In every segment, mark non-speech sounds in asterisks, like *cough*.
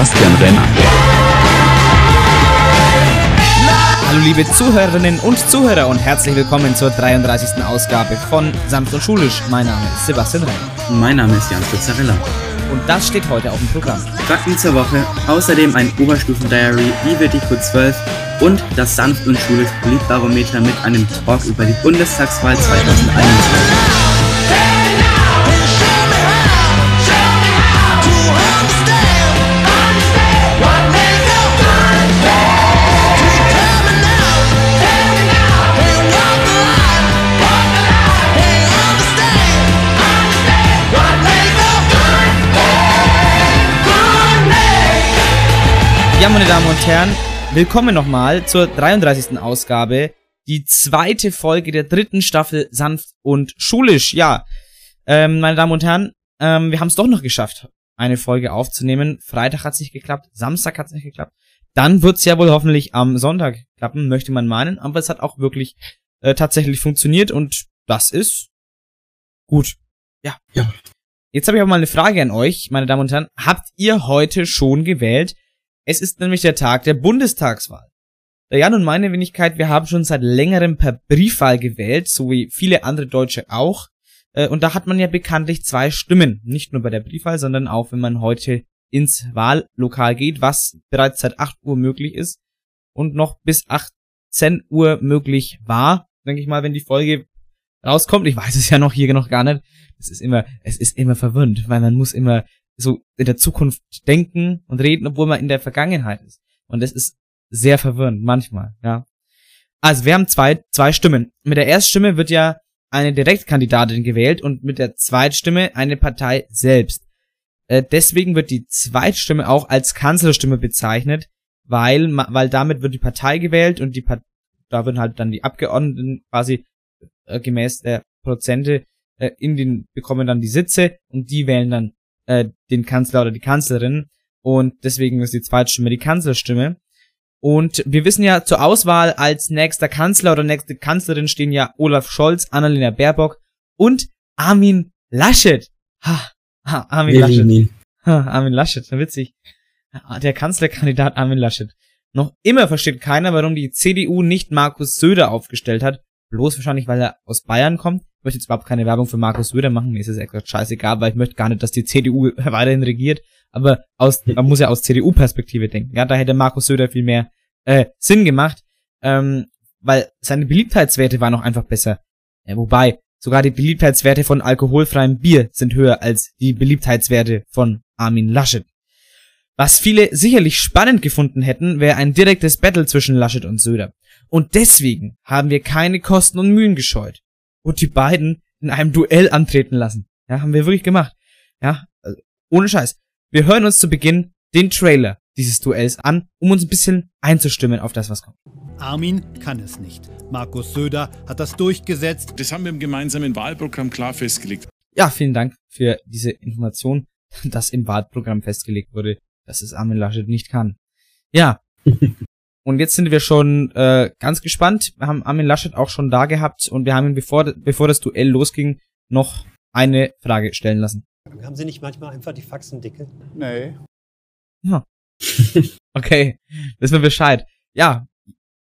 Sebastian Renner. Hallo liebe Zuhörerinnen und Zuhörer und herzlich willkommen zur 33. Ausgabe von Sanft und Schulisch. Mein Name ist Sebastian Renner. Mein Name ist Jans Pizzarella. Und das steht heute auf dem Programm. Fakten zur Woche, außerdem ein Oberstufen-Diary, wie wird die Q12 und das Sanft und Schulisch Politbarometer mit einem Talk über die Bundestagswahl 2021. Ja, meine Damen und Herren, willkommen nochmal zur 33. Ausgabe. Die zweite Folge der dritten Staffel Sanft und Schulisch. Ja, ähm, meine Damen und Herren, ähm, wir haben es doch noch geschafft, eine Folge aufzunehmen. Freitag hat es nicht geklappt, Samstag hat es nicht geklappt. Dann wird es ja wohl hoffentlich am Sonntag klappen, möchte man meinen. Aber es hat auch wirklich äh, tatsächlich funktioniert und das ist gut. Ja. Ja. Jetzt habe ich aber mal eine Frage an euch, meine Damen und Herren. Habt ihr heute schon gewählt? Es ist nämlich der Tag der Bundestagswahl. Der Jan und meine Wenigkeit, wir haben schon seit längerem per Briefwahl gewählt, so wie viele andere Deutsche auch. Äh, und da hat man ja bekanntlich zwei Stimmen. Nicht nur bei der Briefwahl, sondern auch, wenn man heute ins Wahllokal geht, was bereits seit 8 Uhr möglich ist und noch bis 18 Uhr möglich war, denke ich mal, wenn die Folge rauskommt. Ich weiß es ja noch hier noch gar nicht. Es ist immer, es ist immer verwirrend, weil man muss immer so in der Zukunft denken und reden, obwohl man in der Vergangenheit ist. Und das ist sehr verwirrend, manchmal, ja. Also wir haben zwei, zwei Stimmen. Mit der Erststimme wird ja eine Direktkandidatin gewählt und mit der Zweitstimme eine Partei selbst. Äh, deswegen wird die Zweitstimme auch als Kanzlerstimme bezeichnet, weil, weil damit wird die Partei gewählt und die Part da würden halt dann die Abgeordneten quasi äh, gemäß der Prozente äh, in den bekommen dann die Sitze und die wählen dann äh, den Kanzler oder die Kanzlerin. Und deswegen ist die zweite Stimme die Kanzlerstimme. Und wir wissen ja, zur Auswahl als nächster Kanzler oder nächste Kanzlerin stehen ja Olaf Scholz, Annalena Baerbock und Armin Laschet. Ha, ha Armin Wir Laschet. ihn. Ha, Armin Laschet, witzig. Der Kanzlerkandidat Armin Laschet. Noch immer versteht keiner, warum die CDU nicht Markus Söder aufgestellt hat. Bloß wahrscheinlich, weil er aus Bayern kommt. Ich möchte jetzt überhaupt keine Werbung für Markus Söder machen. Mir ist es extra scheißegal, weil ich möchte gar nicht, dass die CDU *laughs* weiterhin regiert. Aber aus, man muss ja aus CDU-Perspektive denken. Ja, da hätte Markus Söder viel mehr äh, Sinn gemacht. Ähm, weil seine Beliebtheitswerte waren auch einfach besser. Ja, wobei, sogar die Beliebtheitswerte von alkoholfreiem Bier sind höher als die Beliebtheitswerte von Armin Laschet. Was viele sicherlich spannend gefunden hätten, wäre ein direktes Battle zwischen Laschet und Söder. Und deswegen haben wir keine Kosten und Mühen gescheut und die beiden in einem Duell antreten lassen. Ja, haben wir wirklich gemacht. Ja, also, ohne Scheiß. Wir hören uns zu Beginn den Trailer dieses Duells an, um uns ein bisschen einzustimmen auf das, was kommt. Armin kann es nicht. Markus Söder hat das durchgesetzt. Das haben wir im gemeinsamen Wahlprogramm klar festgelegt. Ja, vielen Dank für diese Information, *laughs* dass im Wahlprogramm festgelegt wurde, dass es Armin Laschet nicht kann. Ja. *laughs* Und jetzt sind wir schon äh, ganz gespannt. Wir haben Armin Laschet auch schon da gehabt und wir haben ihn, bevor, bevor das Duell losging, noch eine Frage stellen lassen. Haben Sie nicht manchmal einfach die Faxen dicke? Nee. Ja. *laughs* Okay, wissen wir Bescheid. Ja,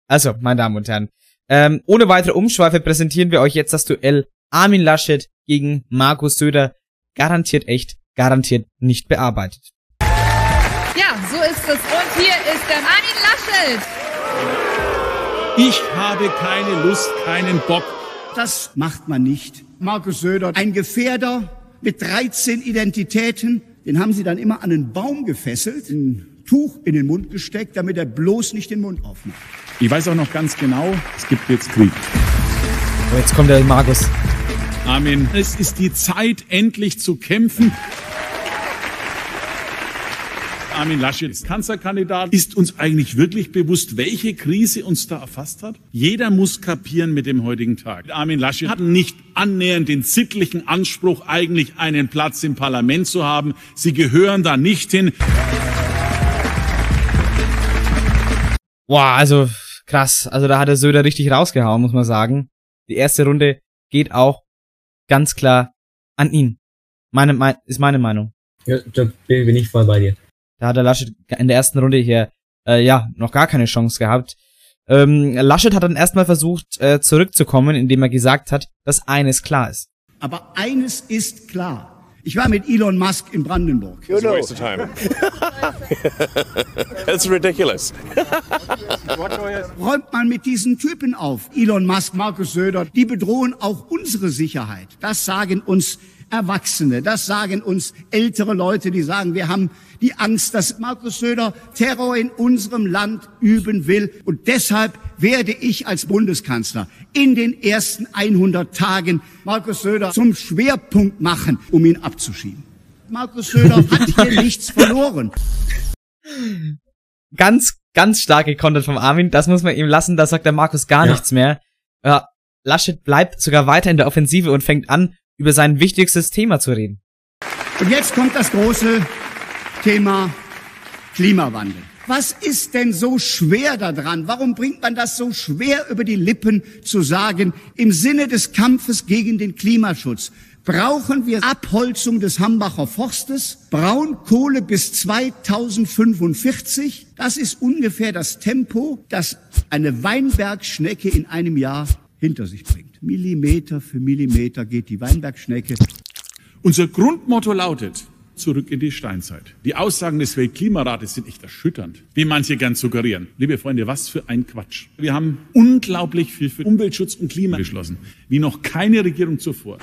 also, meine Damen und Herren, ähm, ohne weitere Umschweife präsentieren wir euch jetzt das Duell Armin Laschet gegen Markus Söder. Garantiert echt, garantiert nicht bearbeitet. Ja, so ist es. Und hier ist der Armin Laschet. Ich habe keine Lust, keinen Bock. Das macht man nicht. Markus Söder, ein Gefährder mit 13 Identitäten, den haben sie dann immer an einen Baum gefesselt, ein Tuch in den Mund gesteckt, damit er bloß nicht den Mund aufmacht. Ich weiß auch noch ganz genau, es gibt jetzt Krieg. Oh, jetzt kommt der Markus. Armin, es ist die Zeit, endlich zu kämpfen. Armin Laschet ist Kanzlerkandidat. Ist uns eigentlich wirklich bewusst, welche Krise uns da erfasst hat? Jeder muss kapieren mit dem heutigen Tag. Armin Laschet hat nicht annähernd den sittlichen Anspruch, eigentlich einen Platz im Parlament zu haben. Sie gehören da nicht hin. Boah, also krass. Also da hat der Söder richtig rausgehauen, muss man sagen. Die erste Runde geht auch ganz klar an ihn. Meine, mein, ist meine Meinung. Ja, da bin ich voll bei dir. Da hat der Laschet in der ersten Runde hier, äh, ja, noch gar keine Chance gehabt. Ähm, Laschet hat dann erstmal versucht, äh, zurückzukommen, indem er gesagt hat, dass eines klar ist. Aber eines ist klar. Ich war mit Elon Musk in Brandenburg. It's a waste of time. *laughs* It's ridiculous. Räumt man mit diesen Typen auf. Elon Musk, Markus Söder, die bedrohen auch unsere Sicherheit. Das sagen uns Erwachsene, das sagen uns ältere Leute, die sagen, wir haben die Angst, dass Markus Söder Terror in unserem Land üben will. Und deshalb werde ich als Bundeskanzler in den ersten 100 Tagen Markus Söder zum Schwerpunkt machen, um ihn abzuschieben. Markus Söder *laughs* hat hier nichts verloren. Ganz, ganz stark gekontert vom Armin. Das muss man ihm lassen. Da sagt der Markus gar Ja. nichts mehr. Ja, Laschet bleibt sogar weiter in der Offensive und fängt an, über sein wichtigstes Thema zu reden. Und jetzt kommt das große Thema Klimawandel. Was ist denn so schwer daran? Warum bringt man das so schwer über die Lippen zu sagen, im Sinne des Kampfes gegen den Klimaschutz brauchen wir Abholzung des Hambacher Forstes, Braunkohle bis 2045. Das ist ungefähr das Tempo, das eine Weinbergschnecke in einem Jahr hinter sich bringt. Millimeter für Millimeter geht die Weinbergschnecke Unser Grundmotto lautet, zurück in die Steinzeit. Die Aussagen des Weltklimarates sind echt erschütternd, wie manche gern suggerieren. Liebe Freunde, was für ein Quatsch. Wir haben unglaublich viel für Umweltschutz und Klima beschlossen, wie noch keine Regierung zuvor.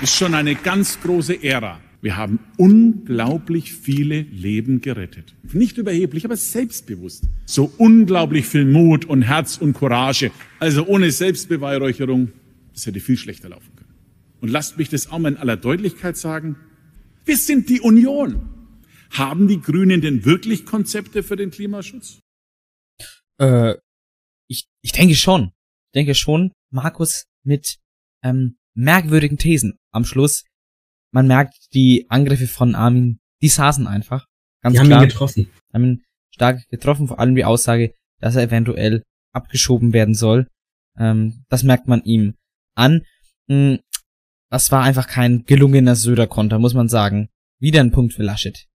Ist schon eine ganz große Ära. Wir haben unglaublich viele Leben gerettet. Nicht überheblich, aber selbstbewusst. So unglaublich viel Mut und Herz und Courage. Also ohne Selbstbeweihräucherung, das hätte viel schlechter laufen können. Und lasst mich das auch mal in aller Deutlichkeit sagen. Wir sind die Union. Haben die Grünen denn wirklich Konzepte für den Klimaschutz? Äh, ich, ich denke schon. Ich denke schon, Markus mit ähm, merkwürdigen Thesen am Schluss. Man merkt die Angriffe von Armin, die saßen einfach. Ganz Die haben klar. ihn getroffen. haben ihn stark getroffen, vor allem die Aussage, dass er eventuell abgeschoben werden soll. Ähm, das merkt man ihm an. Mm, Das war einfach kein gelungener Söder-Konter, muss man sagen. Wieder ein Punkt für Laschet.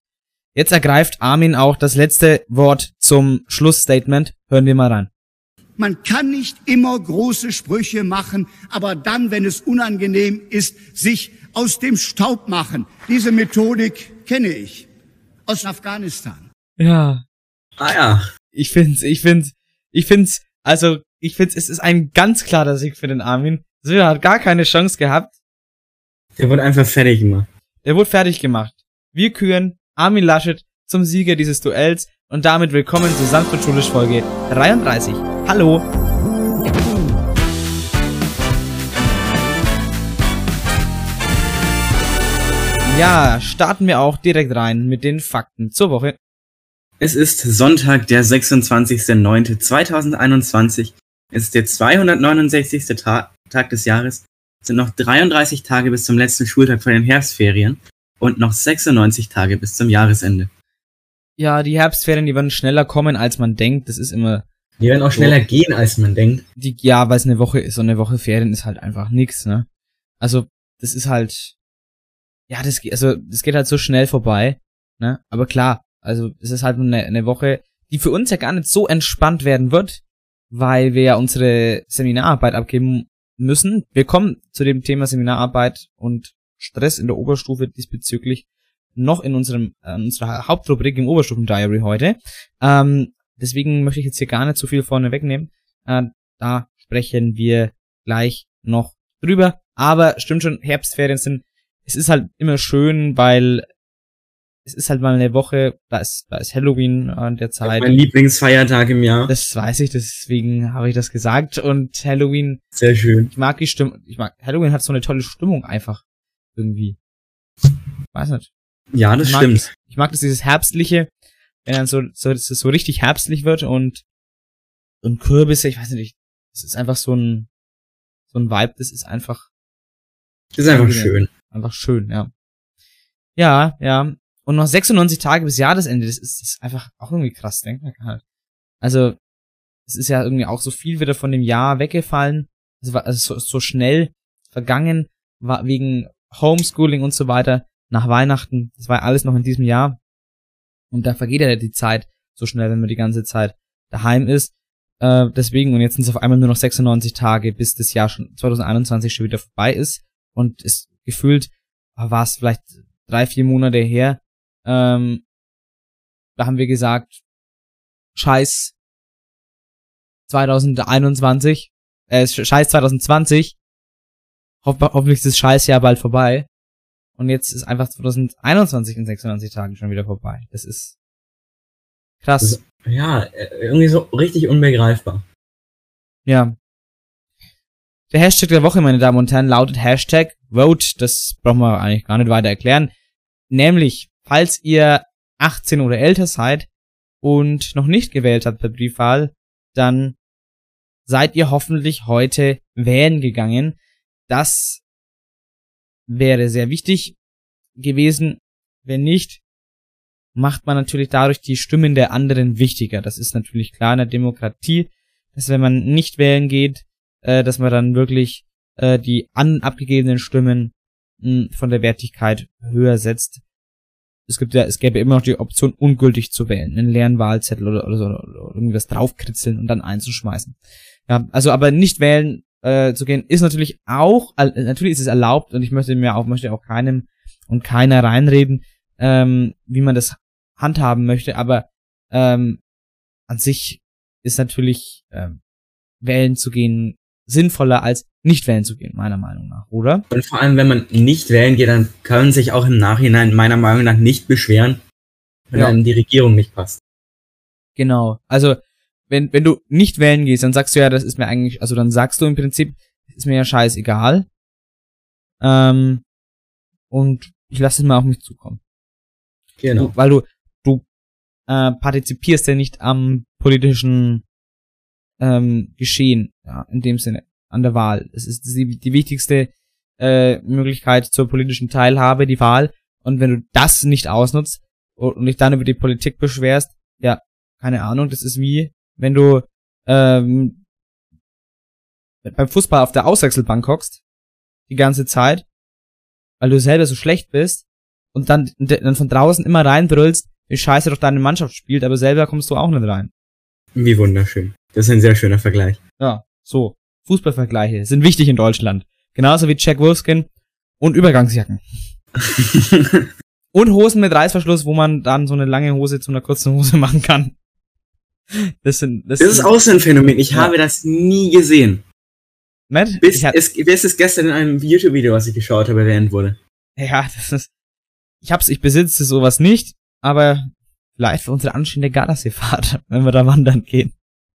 Jetzt ergreift Armin auch das letzte Wort zum Schlussstatement. Hören wir mal rein. Man kann nicht immer große Sprüche machen, aber dann, wenn es unangenehm ist, sich aus dem Staub machen. Diese Methodik kenne ich aus Afghanistan. Ja, Ah ja. ich find's, ich find's, ich find's, also, ich find's, es ist ein ganz klarer Sieg für den Armin. Söder hat gar keine Chance gehabt. Der wurde einfach fertig gemacht. Der wurde fertig gemacht. Wir küren Armin Laschet zum Sieger dieses Duells und damit willkommen zu Sanft und Schulisch Folge 33. Hallo! Ja, starten wir auch direkt rein mit den Fakten zur Woche. Es ist Sonntag, der 26.09.2021. Es ist der 269. Ta Tag des Jahres. Es sind noch 33 Tage bis zum letzten Schultag vor den Herbstferien und noch 96 Tage bis zum Jahresende. Ja, die Herbstferien, die werden schneller kommen, als man denkt. Das ist immer Die werden auch schneller gehen, als man denkt. die, ja, weil es eine Woche ist und eine Woche Ferien ist halt einfach nix, ne? Also, das ist halt, ja, das, geht- also, das geht halt so schnell vorbei, ne? Aber klar, also, es ist halt eine, eine Woche, die für uns ja gar nicht so entspannt werden wird, weil wir ja unsere Seminararbeit abgeben müssen. Wir kommen zu dem Thema Seminararbeit und Stress in der Oberstufe diesbezüglich noch in unserem, äh, unserer Hauptrubrik im Oberstufen-Diary heute. Ähm, deswegen möchte ich jetzt hier gar nicht so viel vorne wegnehmen. Äh, da sprechen wir gleich noch drüber. Aber stimmt schon, Herbstferien sind, es ist halt immer schön, weil es ist halt mal eine Woche, da ist, da ist Halloween an der Zeit. Mein Lieblingsfeiertag im Jahr. Das weiß ich, deswegen habe ich das gesagt. Und Halloween, Sehr schön. ich mag die Stimmung, ich mag, Halloween hat so eine tolle Stimmung einfach. Irgendwie. Weiß nicht. Ja, das Ich stimmt. Ich mag das dieses herbstliche, wenn dann so, so, dass es so richtig herbstlich wird und, und Kürbisse, ich weiß nicht, es ist einfach so ein, so ein Vibe, das ist einfach, Das ist einfach schön. einfach schön, ja. Ja, ja. Und noch 96 Tage bis Jahresende, das ist, das ist einfach auch irgendwie krass, denkt man halt. Also, es ist ja irgendwie auch so viel wieder von dem Jahr weggefallen, also, also so, so schnell vergangen, war wegen Homeschooling und so weiter nach Weihnachten. Das war alles noch in diesem Jahr. Und da vergeht ja die Zeit so schnell, wenn man die ganze Zeit daheim ist. Äh, deswegen, und jetzt sind es auf einmal nur noch 96 Tage, bis das Jahr schon 2021 schon wieder vorbei ist. Und es gefühlt war es vielleicht drei, vier Monate her. Ähm, da haben wir gesagt, scheiß 2021, äh, scheiß 2020. Hoff, hoffentlich ist das Scheißjahr bald vorbei. Und jetzt ist einfach 2021 in 96 Tagen schon wieder vorbei. Das ist krass. Ja, äh, irgendwie so richtig unbegreifbar. Ja. Der Hashtag der Woche, meine Damen und Herren, lautet Hashtag Vote. Das brauchen wir eigentlich gar nicht weiter erklären. Nämlich, falls ihr 18 oder älter seid und noch nicht gewählt habt per Briefwahl, dann seid ihr hoffentlich heute wählen gegangen. Das wäre sehr wichtig gewesen. Wenn nicht, macht man natürlich dadurch die Stimmen der anderen wichtiger. Das ist natürlich klar in der Demokratie, dass wenn man nicht wählen geht, äh, dass man dann wirklich äh, die an abgegebenen Stimmen mh, von der Wertigkeit höher setzt. Es gibt ja, es gäbe immer noch die Option, ungültig zu wählen, einen leeren Wahlzettel oder, oder so, oder irgendwas draufkritzeln und dann einzuschmeißen. Ja, also aber nicht wählen äh, zu gehen, ist natürlich auch, äh, natürlich ist es erlaubt und ich möchte mir auch, möchte auch keinem und keiner reinreden, ähm, wie man das handhaben möchte, aber ähm, an sich ist natürlich ähm, wählen zu gehen sinnvoller als nicht wählen zu gehen, meiner Meinung nach, oder? Und vor allem, wenn man nicht wählen geht, dann können sich auch im Nachhinein meiner Meinung nach nicht beschweren, wenn Ja. einem die Regierung nicht passt. Genau. Also, wenn, wenn du nicht wählen gehst, dann sagst du ja, das ist mir eigentlich, also dann sagst du im Prinzip, ist mir ja scheißegal. Ähm, und ich lasse es mal auf mich zukommen. Genau. Du, weil du, du äh, partizipierst ja nicht am politischen ähm, Geschehen, ja, in dem Sinne, an der Wahl. Es ist die, die wichtigste äh, Möglichkeit zur politischen Teilhabe, die Wahl. Und wenn du das nicht ausnutzt und dich dann über die Politik beschwerst, ja, keine Ahnung, das ist wie, wenn du ähm, beim Fußball auf der Auswechselbank hockst, die ganze Zeit, weil du selber so schlecht bist und dann, dann von draußen immer reinbrüllst, wie scheiße doch deine Mannschaft spielt, aber selber kommst du auch nicht rein. Wie wunderschön. Das ist ein sehr schöner Vergleich. Ja, so. Fußballvergleiche sind wichtig in Deutschland. Genauso wie Jack Wolfskin und Übergangsjacken. *laughs* und Hosen mit Reißverschluss, wo man dann so eine lange Hose zu einer kurzen Hose *laughs* machen kann. Das sind, das, Das ist auch so ein Phänomen. Ich Ja. habe das nie gesehen. Matt, Bis es, bis es gestern in einem YouTube-Video, was ich geschaut habe, erwähnt wurde. ja, *laughs* das ist, ich hab's, ich besitze sowas nicht, aber vielleicht für unsere anstehende Gardaseefahrt, wenn wir da wandern gehen.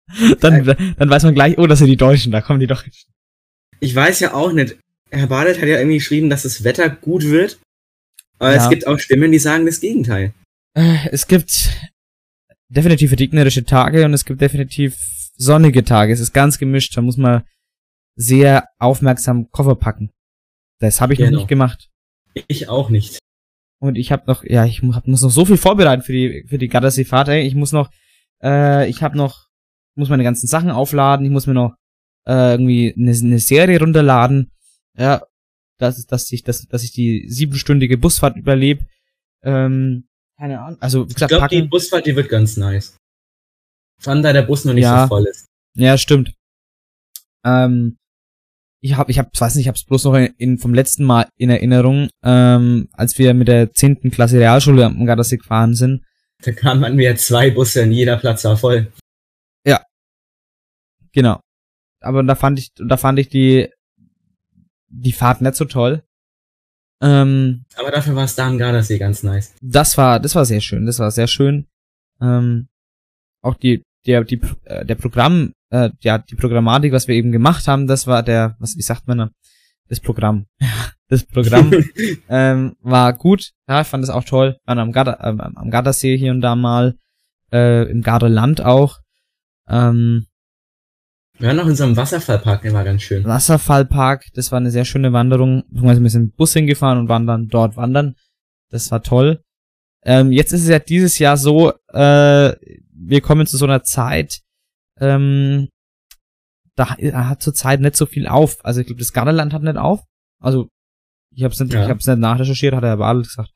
*laughs* Dann, dann weiß man gleich, oh, das sind die Deutschen, da kommen die doch. Ich weiß ja auch nicht. Herr Badet hat ja irgendwie geschrieben, dass das Wetter gut wird. Aber Ja. es gibt auch Stimmen, die sagen das Gegenteil. Äh, Es gibt definitiv regnerische Tage und es gibt definitiv sonnige Tage. Es ist ganz gemischt. Da muss man sehr aufmerksam Koffer packen. Das habe ich noch Genau. nicht gemacht. Ich auch nicht. Und ich habe noch, ja, ich muss noch so viel vorbereiten für die für die Gardasee-Fahrt. Ich muss noch, äh, ich habe noch, muss meine ganzen Sachen aufladen. Ich muss mir noch äh, irgendwie eine, eine Serie runterladen. Ja, dass, dass ich, dass, dass ich die siebenstündige Busfahrt überlebe. Ähm, keine Ahnung. Also wie Ich gesagt, glaube, die. Busfahrt, die wird ganz nice. Vor allem, da der Bus noch nicht Ja. so voll ist. Ja, stimmt. Ähm, ich hab, ich hab, weiß nicht, ich hab's bloß noch in, in, vom letzten Mal in Erinnerung, ähm, als wir mit der 10. Klasse Realschule am Gardasee gefahren sind. Da kamen wir zwei Busse und jeder Platz war voll. Genau. Aber da fand ich, da fand ich die, die Fahrt nicht so toll. Ähm, Aber dafür war es da am Gardasee ganz nice. das war, das war sehr schön, das war sehr schön. Ähm, auch die, der, die, äh, der Programm, äh, ja, die Programmatik, was wir eben gemacht haben, das war der, was, wie sagt man da? Das Programm. *laughs* das Programm, *laughs* ähm, war gut. Ja, ich fand das auch toll. Waren am, Garda, ähm, am Gardasee hier und da mal, äh, im Gardaland auch. Ähm, Wir waren noch in so einem Wasserfallpark, der war ganz schön. Wasserfallpark, das war eine sehr schöne Wanderung. Wir sind mit dem Bus hingefahren und waren dann dort wandern. Das war toll. Ähm, jetzt ist es ja dieses Jahr so, äh, wir kommen zu so einer Zeit, ähm, da hat zurzeit nicht so viel auf. Also ich glaube, das Gardaland hat nicht auf. Also Ich hab's nicht, Ja. ich hab's nicht nachrecherchiert, hat der Herr Badel gesagt.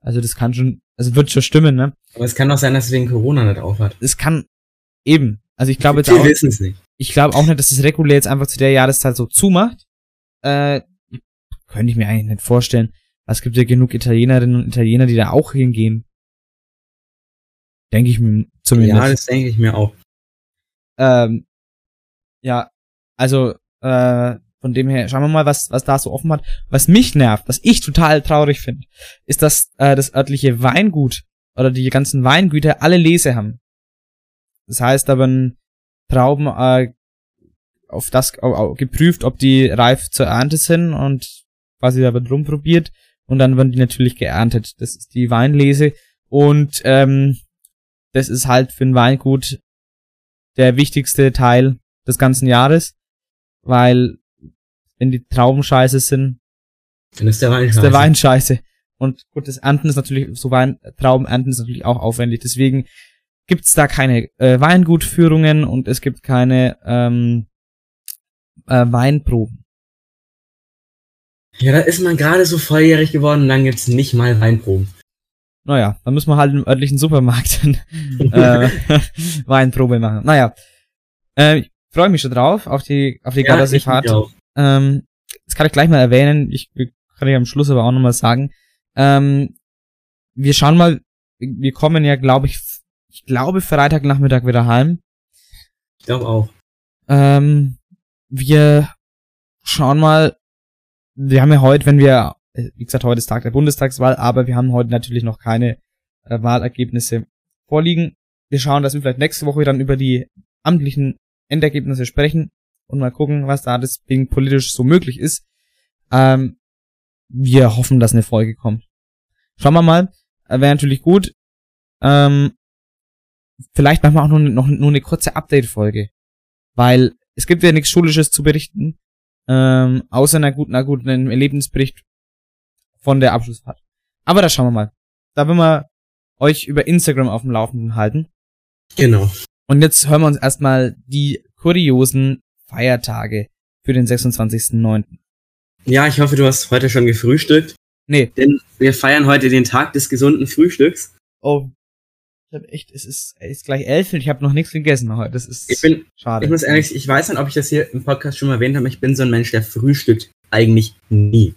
Also das kann schon, also wird schon stimmen, ne? Aber es kann auch sein, dass es wegen Corona nicht aufhat. Es kann eben. Also ich glaube jetzt auch, nicht. ich glaube auch nicht, dass das regulär jetzt einfach zu der Jahreszeit so zumacht. Äh, könnte ich mir eigentlich nicht vorstellen. Es gibt ja genug Italienerinnen und Italiener, die da auch hingehen. Denke ich mir zumindest. Ja, das denke ich mir auch. Ähm, ja, also äh, von dem her, schauen wir mal, was, was da so offen hat. Was mich nervt, was ich total traurig finde, ist, dass äh, das örtliche Weingut oder die ganzen Weingüter alle Lese haben. Das heißt, da werden Trauben äh, auf das au, geprüft, ob die reif zur Ernte sind und quasi da wird rumprobiert und dann werden die natürlich geerntet. Das ist die Weinlese und ähm, das ist halt für ein Weingut der wichtigste Teil des ganzen Jahres, weil wenn die Trauben scheiße sind, Dann ist der Wein ist der scheiße. Wein scheiße. Und gut, das Ernten ist natürlich, so Wein, Trauben ernten ist natürlich auch aufwendig. Deswegen gibt's da keine äh, Weingutführungen und es gibt keine ähm, äh, Weinproben. Ja, da ist man gerade so volljährig geworden und dann gibt's nicht mal Weinproben. Naja, dann müssen wir halt im örtlichen Supermarkt *laughs* äh, *laughs* Weinprobe machen. Naja, äh, ich freue mich schon drauf, auf die, auf die Ja, ich Gardasee-Fahrt. Ähm, das kann ich gleich mal erwähnen. Ich kann ich am Schluss aber auch nochmal sagen. Ähm, wir schauen mal, wir kommen ja, glaube ich, ich glaube Freitagnachmittag wieder heim. Ich glaube auch. Ähm, wir schauen mal, wir haben ja heute, wenn wir, wie gesagt, heute ist Tag der Bundestagswahl, aber wir haben heute natürlich noch keine äh, Wahlergebnisse vorliegen. Wir schauen, dass wir vielleicht nächste Woche dann über die amtlichen Endergebnisse sprechen und mal gucken, was da deswegen politisch so möglich ist. Ähm, wir hoffen, dass eine Folge kommt. Schauen wir mal. Äh, Wäre natürlich gut. Ähm, vielleicht machen wir auch nur, noch, nur eine kurze Update-Folge. Weil es gibt ja nichts Schulisches zu berichten. Ähm, außer einer guten, einer guten Erlebnisbericht von der Abschlussfahrt. Aber da schauen wir mal. Da will wir euch über Instagram auf dem Laufenden halten. Genau. Und jetzt hören wir uns erstmal die kuriosen Feiertage für den 26.09. Ja, ich hoffe, du hast heute schon gefrühstückt, Nee. denn wir feiern heute den Tag des gesunden Frühstücks. Oh. Ich hab echt, es ist, es ist gleich elf und ich habe noch nichts gegessen heute. Das ist Ich bin, schade. ich muss ehrlich, ich weiß nicht, ob ich das hier im Podcast schon mal erwähnt habe, ich bin so ein Mensch, der frühstückt eigentlich nie.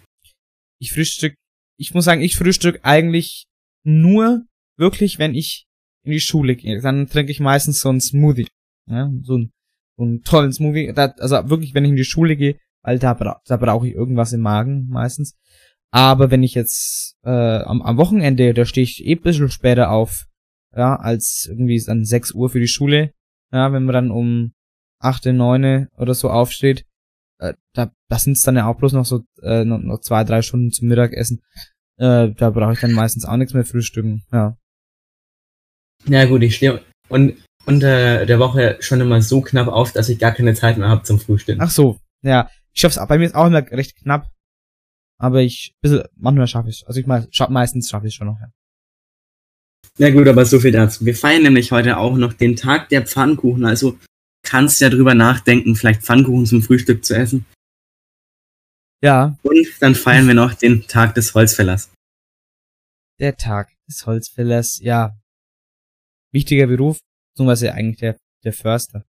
ich frühstück, ich muss sagen, ich frühstück eigentlich nur wirklich, wenn ich in die Schule gehe. Dann trinke ich meistens so einen Smoothie. Ja, so einen, so einen tollen Smoothie. Also wirklich, wenn ich in die Schule gehe, weil da, bra da brauche ich irgendwas im Magen meistens. Aber wenn ich jetzt äh, am, am Wochenende, da stehe ich eh ein bisschen später auf, ja, als irgendwie dann 6 Uhr für die Schule, ja, wenn man dann um 8, 9 oder so aufsteht, äh, da, da sind es dann ja auch bloß noch so äh, noch, noch zwei, drei Stunden zum Mittagessen. Äh, da brauche ich dann meistens auch nichts mehr frühstücken. Ja. Ja gut, ich stehe und unter der Woche schon immer so knapp auf, dass ich gar keine Zeit mehr habe zum Frühstücken. Ach so, ja. Ich schaff's bei mir ist auch immer recht knapp. Aber ich bisschen, manchmal schaffe ich Also ich meine, scha meistens schaffe ich schon noch, ja. Ja gut, aber so viel dazu. Wir feiern nämlich heute auch noch den Tag der Pfannkuchen. Also kannst ja drüber nachdenken, vielleicht Pfannkuchen zum Frühstück zu essen. Ja, Und dann feiern wir noch den Tag des Holzfällers. der Tag des Holzfällers, ja. Wichtiger Beruf, beziehungsweise eigentlich der, der Förster.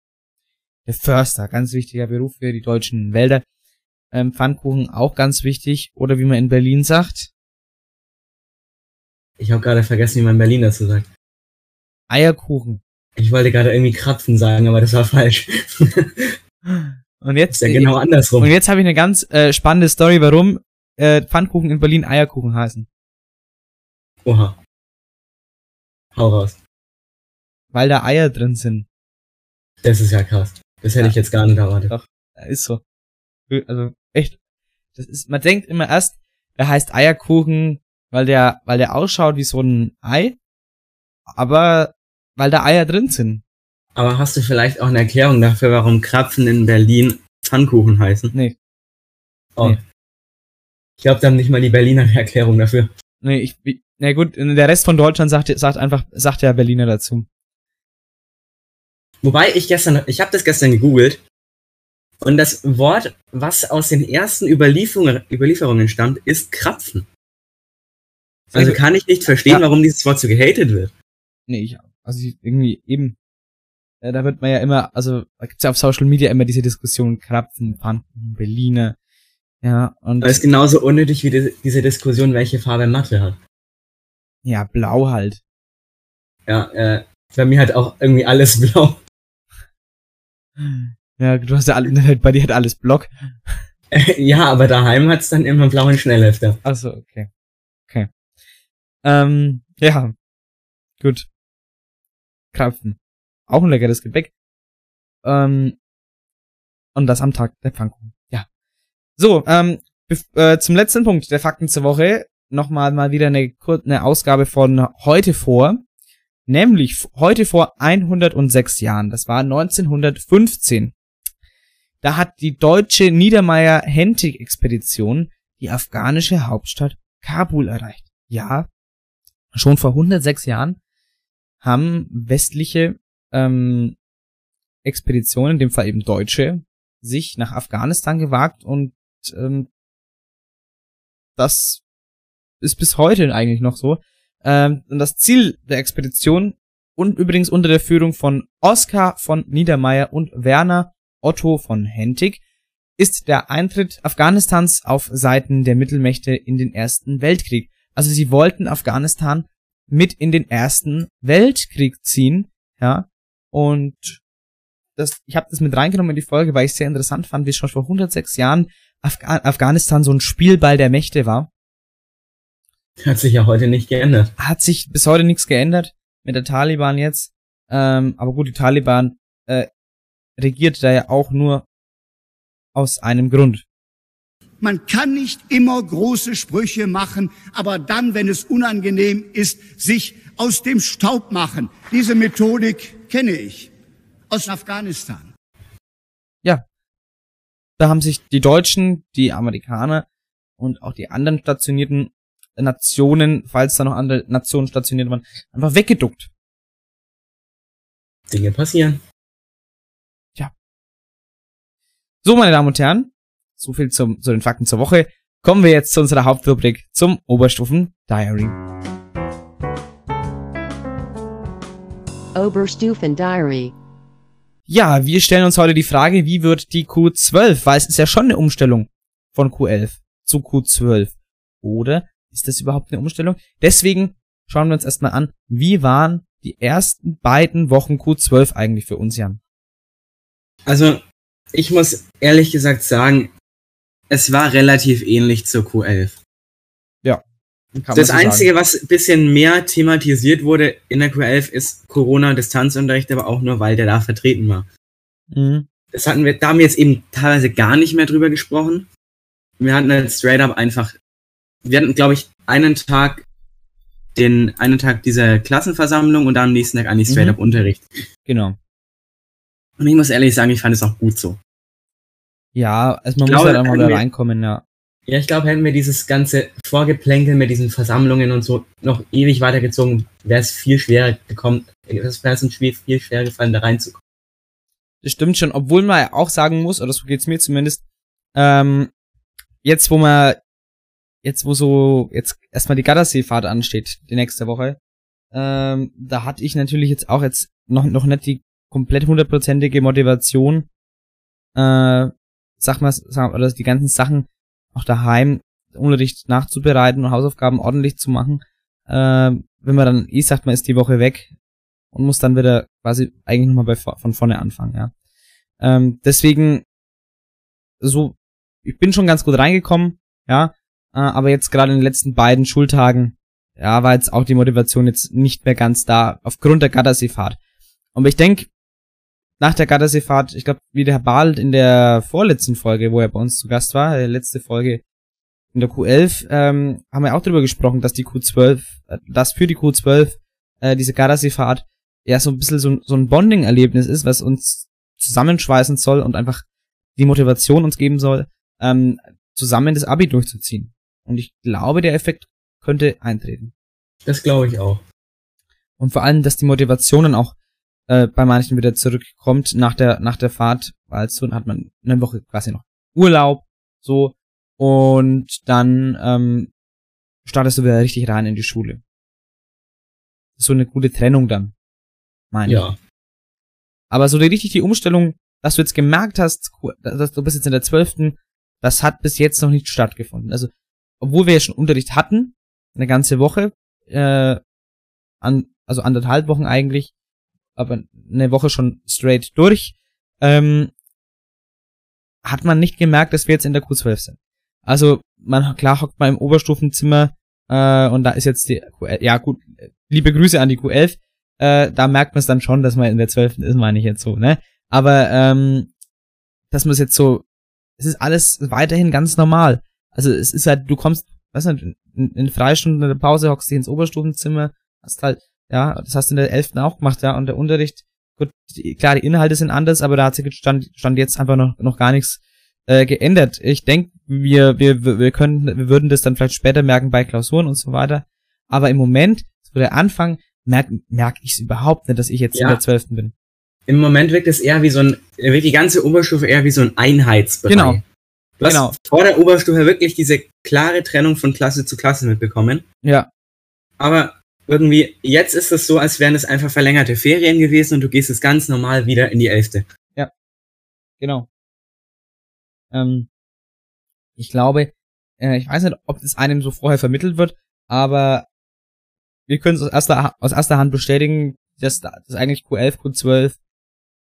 Der Förster, ganz wichtiger Beruf für die deutschen Wälder. Ähm, Pfannkuchen auch ganz wichtig. Oder wie man in Berlin sagt, Ich habe gerade vergessen, wie man in Berlin dazu sagt. Eierkuchen. Ich wollte gerade irgendwie Krapfen sagen, aber das war falsch. Und jetzt, ist ja genau andersrum. und jetzt habe ich eine ganz äh, spannende Story, warum äh, Pfannkuchen in Berlin Eierkuchen heißen. Oha. Hau raus. Weil da Eier drin sind. Das ist ja krass. Das hätte Ja. ich jetzt gar nicht erwartet. Doch. Ist so. Also echt. Das ist, man denkt immer erst, der heißt Eierkuchen, weil der, weil der ausschaut wie so ein Ei, aber weil da Eier drin sind. Aber hast du vielleicht auch eine Erklärung dafür, warum Krapfen in Berlin Pfannkuchen heißen? Nee. Oh. Nee. Ich glaube, da haben nicht mal die Berliner eine Erklärung dafür. Nee, ich, na gut, der Rest von Deutschland sagt, sagt einfach, sagt ja Berliner dazu. Wobei ich gestern, ich habe das gestern gegoogelt Und das Wort, was aus den ersten Überlieferungen, Überlieferungen stammt, ist Krapfen. Also kann ich nicht verstehen, Ja. warum dieses Wort so gehatet wird. Nee, ich, also ich, irgendwie eben, äh, da wird man ja immer, also da gibt's ja auf Social Media immer diese Diskussion, Krapfen, Pfannkuchen, Berliner, ja, und Das ist genauso unnötig wie die, diese Diskussion, welche Farbe Mathe hat. ja, blau halt. Ja, äh, bei mir hat auch irgendwie alles *laughs* blau. Ja, du hast ja alle, *laughs* bei dir hat alles Block. ja, aber daheim hat's dann immer blauen Schnellhefter. Achso. Okay. Ähm, ja. Gut. Krapfen. Auch ein leckeres Gebäck. Ähm, und das am Tag der Pfannkuchen. Ja. So, ähm, äh, zum letzten Punkt der Fakten zur Woche. Nochmal mal wieder eine, eine Ausgabe von heute vor. Nämlich heute vor 106 Jahren. Das war 1915. Da hat die deutsche Niedermeyer-Hentig-Expedition die afghanische Hauptstadt Kabul erreicht. Ja, schon vor 106 Jahren haben westliche ähm, Expeditionen, in dem Fall eben deutsche, sich nach Afghanistan gewagt und ähm, das ist bis heute eigentlich noch so. Ähm, und das Ziel der Expedition und übrigens unter der Führung von Oskar von Niedermeyer und Werner Otto von Hentig ist der Eintritt Afghanistans auf Seiten der Mittelmächte in den Ersten Weltkrieg. Also sie wollten Afghanistan mit in den Ersten Weltkrieg ziehen, ja. Und das, ich habe das mit reingenommen in die Folge, weil ich es sehr interessant fand, wie schon vor 106 Jahren Afga Afghanistan so ein Spielball der Mächte war. Hat sich ja heute nicht geändert. Hat sich bis heute nichts geändert mit der Taliban jetzt. Ähm, aber gut, die Taliban äh, regiert da ja auch nur aus einem Grund. Man kann nicht immer große Sprüche machen, aber dann, wenn es unangenehm ist, sich aus dem Staub machen. Diese Methodik kenne ich aus Afghanistan. Ja. Da haben sich die Deutschen, die Amerikaner und auch die anderen stationierten Nationen, falls da noch andere Nationen stationiert waren, einfach weggeduckt. Dinge passieren. So, meine Damen und Herren, so viel zum, zu den Fakten zur Woche. Kommen wir jetzt zu unserer Hauptrubrik zum Oberstufen Diary. Oberstufen Diary. Ja, wir stellen uns heute die Frage, wie wird die Q12, weil es ist ja schon eine Umstellung von Q11 zu Q12. Oder ist das überhaupt eine Umstellung? Deswegen schauen wir uns erstmal an, wie waren die ersten beiden Wochen Q12 eigentlich für uns, Jan? Also, ich muss ehrlich gesagt sagen, es war relativ ähnlich zur Q11. Ja. Das so Einzige, sagen. was ein bisschen mehr thematisiert wurde in der Q11, ist Corona-Distanzunterricht, aber auch nur, weil der da vertreten war. Mhm. Das hatten wir, da haben wir jetzt eben teilweise gar nicht mehr drüber gesprochen. Wir hatten halt straight up einfach, wir hatten, glaube ich, einen Tag, den, einen Tag dieser Klassenversammlung und dann am nächsten Tag eigentlich straight Mhm. up Unterricht. Genau. Und ich muss ehrlich sagen, ich fand es auch gut so. Ja, also man Ich muss glaube, halt auch mal da reinkommen, ja. Ja, ich glaube, hätten wir dieses ganze Vorgeplänkel mit diesen Versammlungen und so noch ewig weitergezogen, wäre es viel schwerer gekommen, wäre es uns viel schwerer gefallen, da reinzukommen. Das stimmt schon, obwohl man ja auch sagen muss, oder so geht's mir zumindest, ähm, jetzt wo man, jetzt wo so, jetzt erstmal die Gardasee-Fahrt ansteht, die nächste Woche, ähm, da hatte ich natürlich jetzt auch jetzt noch, noch nicht die komplett hundertprozentige Motivation, äh, sag mal, sag, oder die ganzen Sachen auch daheim, Unterricht nachzubereiten und Hausaufgaben ordentlich zu machen, äh, wenn man dann eh sagt, man ist die Woche weg und muss dann wieder quasi eigentlich nochmal bei, von vorne anfangen, ja. Ähm, deswegen, so, ich bin schon ganz gut reingekommen, ja, äh, aber jetzt gerade in den letzten beiden Schultagen, ja, war jetzt auch die Motivation jetzt nicht mehr ganz da, aufgrund der Gardasee-Fahrt. Ich denke, nach der Gardasee-Fahrt, ich glaube, wie der Herr Bahl in der vorletzten Folge, wo er bei uns zu Gast war, äh, letzte Folge in der Q11, ähm, haben wir auch darüber gesprochen, dass die Q12, äh, dass für die Q12 äh, diese Gardasee-Fahrt ja so ein bisschen so, so ein Bonding-Erlebnis ist, was uns zusammenschweißen soll und einfach die Motivation uns geben soll, ähm, zusammen das Abi durchzuziehen. Und ich glaube, der Effekt könnte eintreten. Das glaube ich auch. Und vor allem, dass die Motivation dann auch äh, bei manchen wieder zurückkommt nach der, nach der Fahrt, weil so hat man eine Woche quasi noch Urlaub, so, und dann ähm, startest du wieder richtig rein in die Schule. So eine gute Trennung dann, meine Ja. ich. Aber so die, richtig die Umstellung, dass du jetzt gemerkt hast, dass du bist jetzt in der zwölften, das hat bis jetzt noch nicht stattgefunden. Also, obwohl wir ja schon Unterricht hatten, eine ganze Woche, äh, an, also anderthalb Wochen eigentlich, aber eine Woche schon straight durch, ähm, hat man nicht gemerkt, dass wir jetzt in der Q12 sind. Also, man, klar hockt man im Oberstufenzimmer, äh, und da ist jetzt die Q11, ja gut, liebe Grüße an die Q11, äh, da merkt man es dann schon, dass man in der 12. ist, meine ich jetzt so, ne? Aber, ähm, dass man es jetzt so, es ist alles weiterhin ganz normal. Also, es ist halt, du kommst, weißt du, in, in Freistunden in der Pause hockst du ins Oberstufenzimmer, hast halt, ja, das hast du in der 11. auch gemacht, ja, und der Unterricht, gut, die, klar, die Inhalte sind anders, aber da hat sich stand, stand jetzt einfach noch, noch gar nichts äh, geändert. Ich denke, wir, wir, wir können, wir würden das dann vielleicht später merken bei Klausuren und so weiter. Aber im Moment, so der Anfang, merke merk ich es überhaupt nicht, dass ich jetzt Ja. in der 12. bin. Im Moment wirkt es eher wie so ein, wirkt die ganze Oberstufe eher wie so ein Einheitsbereich. Genau. Du hast Genau. vor der Oberstufe wirklich diese klare Trennung von Klasse zu Klasse mitbekommen. Ja, Aber irgendwie, jetzt ist es so, als wären es einfach verlängerte Ferien gewesen und du gehst es ganz normal wieder in die Elfte. genau. Ähm, ich glaube, äh, ich weiß nicht, ob das einem so vorher vermittelt wird, aber wir können es aus erster, aus erster Hand bestätigen, dass, da- dass eigentlich Q11, Q12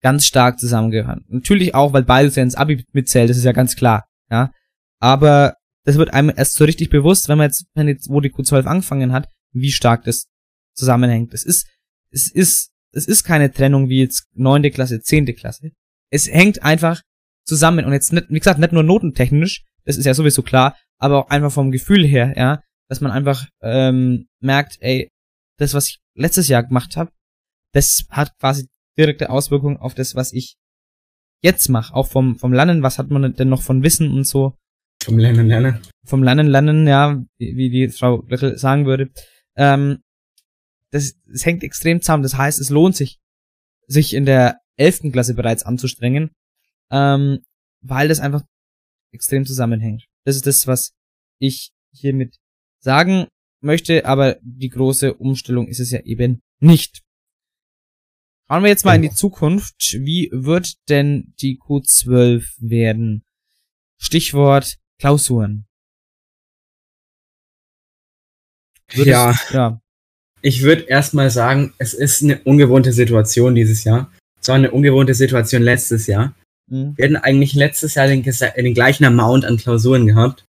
ganz stark zusammengehören. Natürlich auch, weil beides ja ins Abi mitzählt, das ist ja ganz klar, ja. Aber das wird einem erst so richtig bewusst, wenn man jetzt, wenn jetzt, wo die Q12 angefangen hat, wie stark das zusammenhängt. Es ist, es ist, es ist keine Trennung wie jetzt neunte Klasse, zehnte Klasse. Es hängt einfach zusammen und jetzt nicht, wie gesagt, nicht nur notentechnisch, das ist ja sowieso klar, aber auch einfach vom Gefühl her, ja, dass man einfach ähm, merkt, ey, das, was ich letztes Jahr gemacht habe, das hat quasi direkte Auswirkungen auf das, was ich jetzt mache, auch vom vom Lernen, was hat man denn noch von Wissen und so, Vom Lernen, Lernen. vom Lernen, Lernen, ja, wie, wie die Frau Löffel sagen würde. Ähm, das, das hängt extrem zusammen. Das heißt, es lohnt sich, sich in der elften Klasse bereits anzustrengen, ähm, weil das einfach extrem zusammenhängt. Das ist das, was ich hiermit sagen möchte, aber die große Umstellung ist es ja eben nicht. Schauen wir jetzt mal in die Zukunft. Wie wird denn die Q12 werden? Stichwort Klausuren. Würdest- Ja. Ja. Ich würde erstmal sagen, es ist eine ungewohnte Situation dieses Jahr. Es war eine ungewohnte Situation letztes Jahr. Mhm. Wir hatten eigentlich letztes Jahr den, den gleichen Amount an Klausuren gehabt.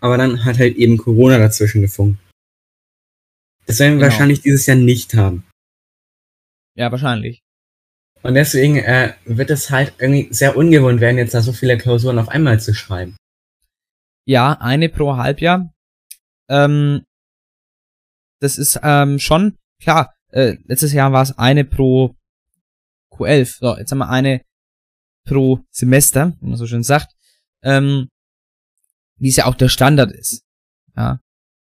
Aber dann hat halt eben Corona dazwischen gefunkt. Das werden wir Genau. wahrscheinlich dieses Jahr nicht haben. Ja, wahrscheinlich. Und deswegen äh, wird es halt irgendwie sehr ungewohnt werden, jetzt da so viele Klausuren auf einmal zu schreiben. Ja, eine pro Halbjahr. Ähm, das ist ähm, schon, klar, äh, letztes Jahr war es eine pro Q11. So, jetzt haben wir eine pro Semester, wie man so schön sagt. Ähm, wie es ja auch der Standard ist. Ja.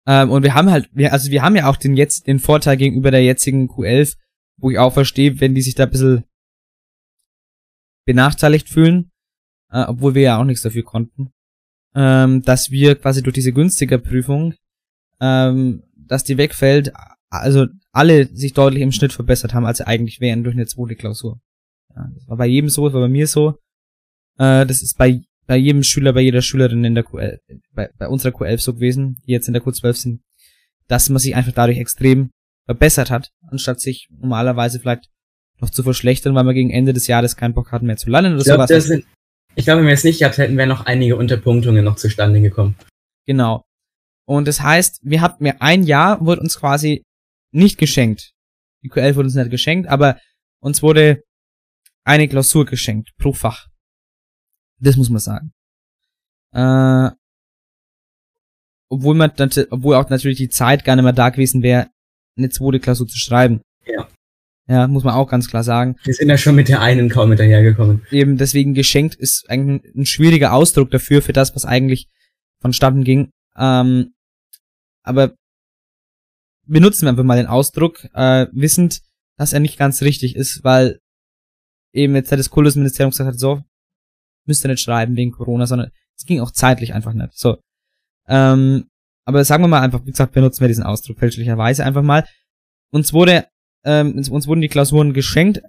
Ähm, und wir haben halt, wir, also wir haben ja auch den jetzt den Vorteil gegenüber der jetzigen Q11, wo ich auch verstehe, wenn die sich da ein bisschen benachteiligt fühlen, äh, obwohl wir ja auch nichts dafür konnten ähm, dass wir quasi durch diese günstige Prüfung, ähm, dass die wegfällt, also alle sich deutlich im Schnitt verbessert haben, als sie eigentlich wären durch eine zweite Klausur. Ja, das war bei jedem so, das war bei mir so. Äh, das ist bei bei jedem Schüler, bei jeder Schülerin in der Q11, bei, bei unserer Q11 so gewesen, die jetzt in der Q12 sind, dass man sich einfach dadurch extrem verbessert hat, anstatt sich normalerweise vielleicht noch zu verschlechtern, weil man gegen Ende des Jahres keinen Bock hatten mehr zu lernen oder Ich glaube, sowas. sind, ich glaube, wenn wir es nicht gehabt hätten, wären noch einige Unterpunktungen noch zustande gekommen. Genau. Und das heißt, wir hatten mir ein Jahr wurde uns quasi nicht geschenkt. Die Q11 wurde uns nicht geschenkt, aber uns wurde eine Klausur geschenkt pro Fach. Das muss man sagen. Äh, obwohl man, obwohl auch natürlich die Zeit gar nicht mehr da gewesen wäre, eine zweite Klausur zu schreiben. Ja. Ja, muss man auch ganz klar sagen. Wir sind ja schon mit der einen kaum hinterhergekommen. Eben deswegen geschenkt ist eigentlich ein schwieriger Ausdruck dafür, für das, was eigentlich vonstatten ging. Ähm, aber benutzen wir einfach mal den Ausdruck, äh, wissend, dass er nicht ganz richtig ist, weil eben jetzt das Kultusministerium gesagt hat, so, müsst ihr nicht schreiben wegen Corona, sondern es ging auch zeitlich einfach nicht. So. Ähm, aber sagen wir mal einfach, wie gesagt, benutzen wir diesen Ausdruck fälschlicherweise einfach mal. Uns wurde, ähm, uns wurden die Klausuren geschenkt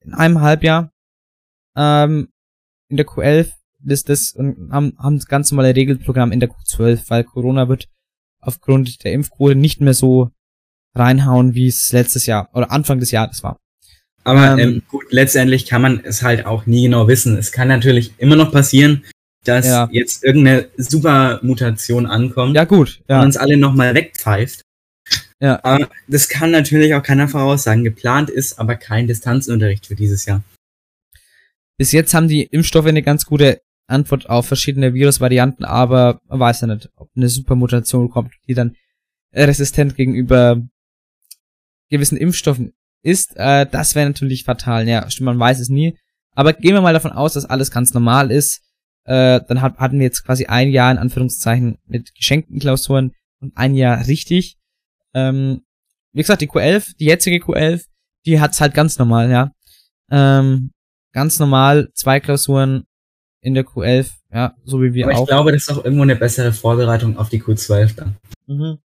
in einem Halbjahr. Ähm, in der Q11 ist das und haben, haben das ganz normale Regelprogramm in der Q12, weil Corona wird aufgrund der Impfquote nicht mehr so reinhauen, wie es letztes Jahr oder Anfang des Jahres war. Aber ähm, ähm, gut, letztendlich kann man es halt auch nie genau wissen. Es kann natürlich immer noch passieren, dass ja. jetzt irgendeine Supermutation ankommt ja, gut, ja. und uns alle nochmal wegpfeift. Ja. Aber das kann natürlich auch keiner voraussagen. Geplant ist aber kein Distanzunterricht für dieses Jahr. Bis jetzt haben die Impfstoffe eine ganz gute Antwort auf verschiedene Virusvarianten, aber man weiß ja nicht, ob eine Supermutation kommt, die dann resistent gegenüber gewissen Impfstoffen ist. Äh, das wäre natürlich fatal. Ja, stimmt, man weiß es nie. Aber gehen wir mal davon aus, dass alles ganz normal ist. Äh, dann hat, hatten wir jetzt quasi ein Jahr in Anführungszeichen mit geschenkten Klausuren und ein Jahr richtig. Ähm, wie gesagt, die Q11, die jetzige Q11, die hat's halt ganz normal, ja. Ähm, ganz normal, zwei Klausuren in der Q11, ja, so wie wir Aber auch. Ich glaube, das ist auch irgendwo eine bessere Vorbereitung auf die Q12 dann. Mhm.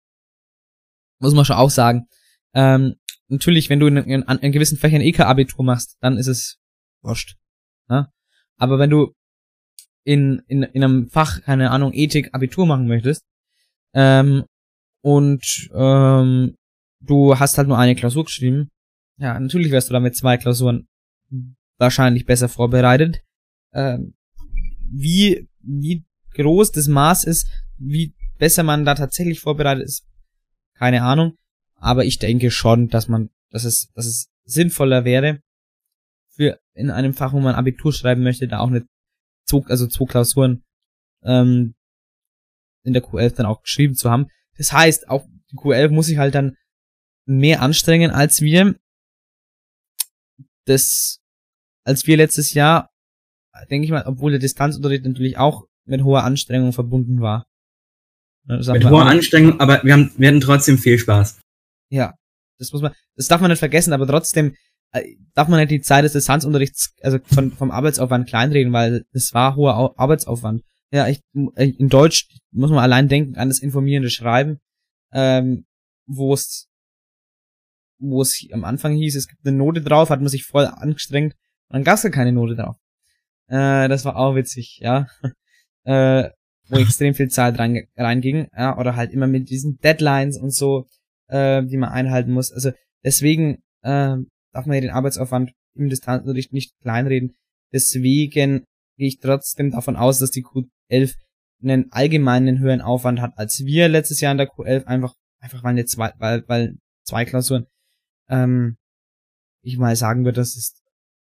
Muss man schon auch sagen. Ähm, natürlich, wenn du in, in, in gewissen Fächern eh kein Abitur machst, dann ist es wurscht. Ne? Aber wenn du in, in, in einem Fach, keine Ahnung, Ethik Abitur machen möchtest, ähm, und ähm, du hast halt nur eine Klausur geschrieben, ja, natürlich wärst du damit zwei Klausuren wahrscheinlich besser vorbereitet. Ähm, wie, wie groß das Maß ist, wie besser man da tatsächlich vorbereitet ist, keine Ahnung. Aber ich denke schon, dass man, dass es, dass es sinnvoller wäre, für in einem Fach, wo man Abitur schreiben möchte, da auch eine also zwei Klausuren ähm, in der Q11 dann auch geschrieben zu haben. Das heißt, auch die Q11 muss sich halt dann mehr anstrengen als wir. Das, als wir letztes Jahr, denke ich mal, obwohl der Distanzunterricht natürlich auch mit hoher Anstrengung verbunden war. Mit hoher Anstrengung, aber wir haben, wir hatten trotzdem viel Spaß. Ja, das muss man, das darf man nicht vergessen, aber trotzdem äh, darf man nicht die Zeit des Distanzunterrichts, also von, vom Arbeitsaufwand kleinreden, weil es war hoher Arbeitsaufwand. Ja, ich, äh, in Deutsch muss man allein denken an das informierende Schreiben, ähm, wo es, wo es am Anfang hieß, es gibt eine Note drauf, hat man sich voll angestrengt, dann gab es keine Note drauf. Äh, das war auch witzig, ja. *laughs* äh, wo extrem viel Zeit rein, reinging, ja, oder halt immer mit diesen Deadlines und so äh, die man einhalten muss. Also deswegen äh, darf man ja den Arbeitsaufwand im Distanzunterricht nicht kleinreden. Deswegen gehe ich trotzdem davon aus, dass die Q11 einen allgemeinen höheren Aufwand hat als wir letztes Jahr in der Q11, einfach, einfach weil, eine zwei, weil, weil zwei Klausuren, ähm, ich mal sagen würde, dass es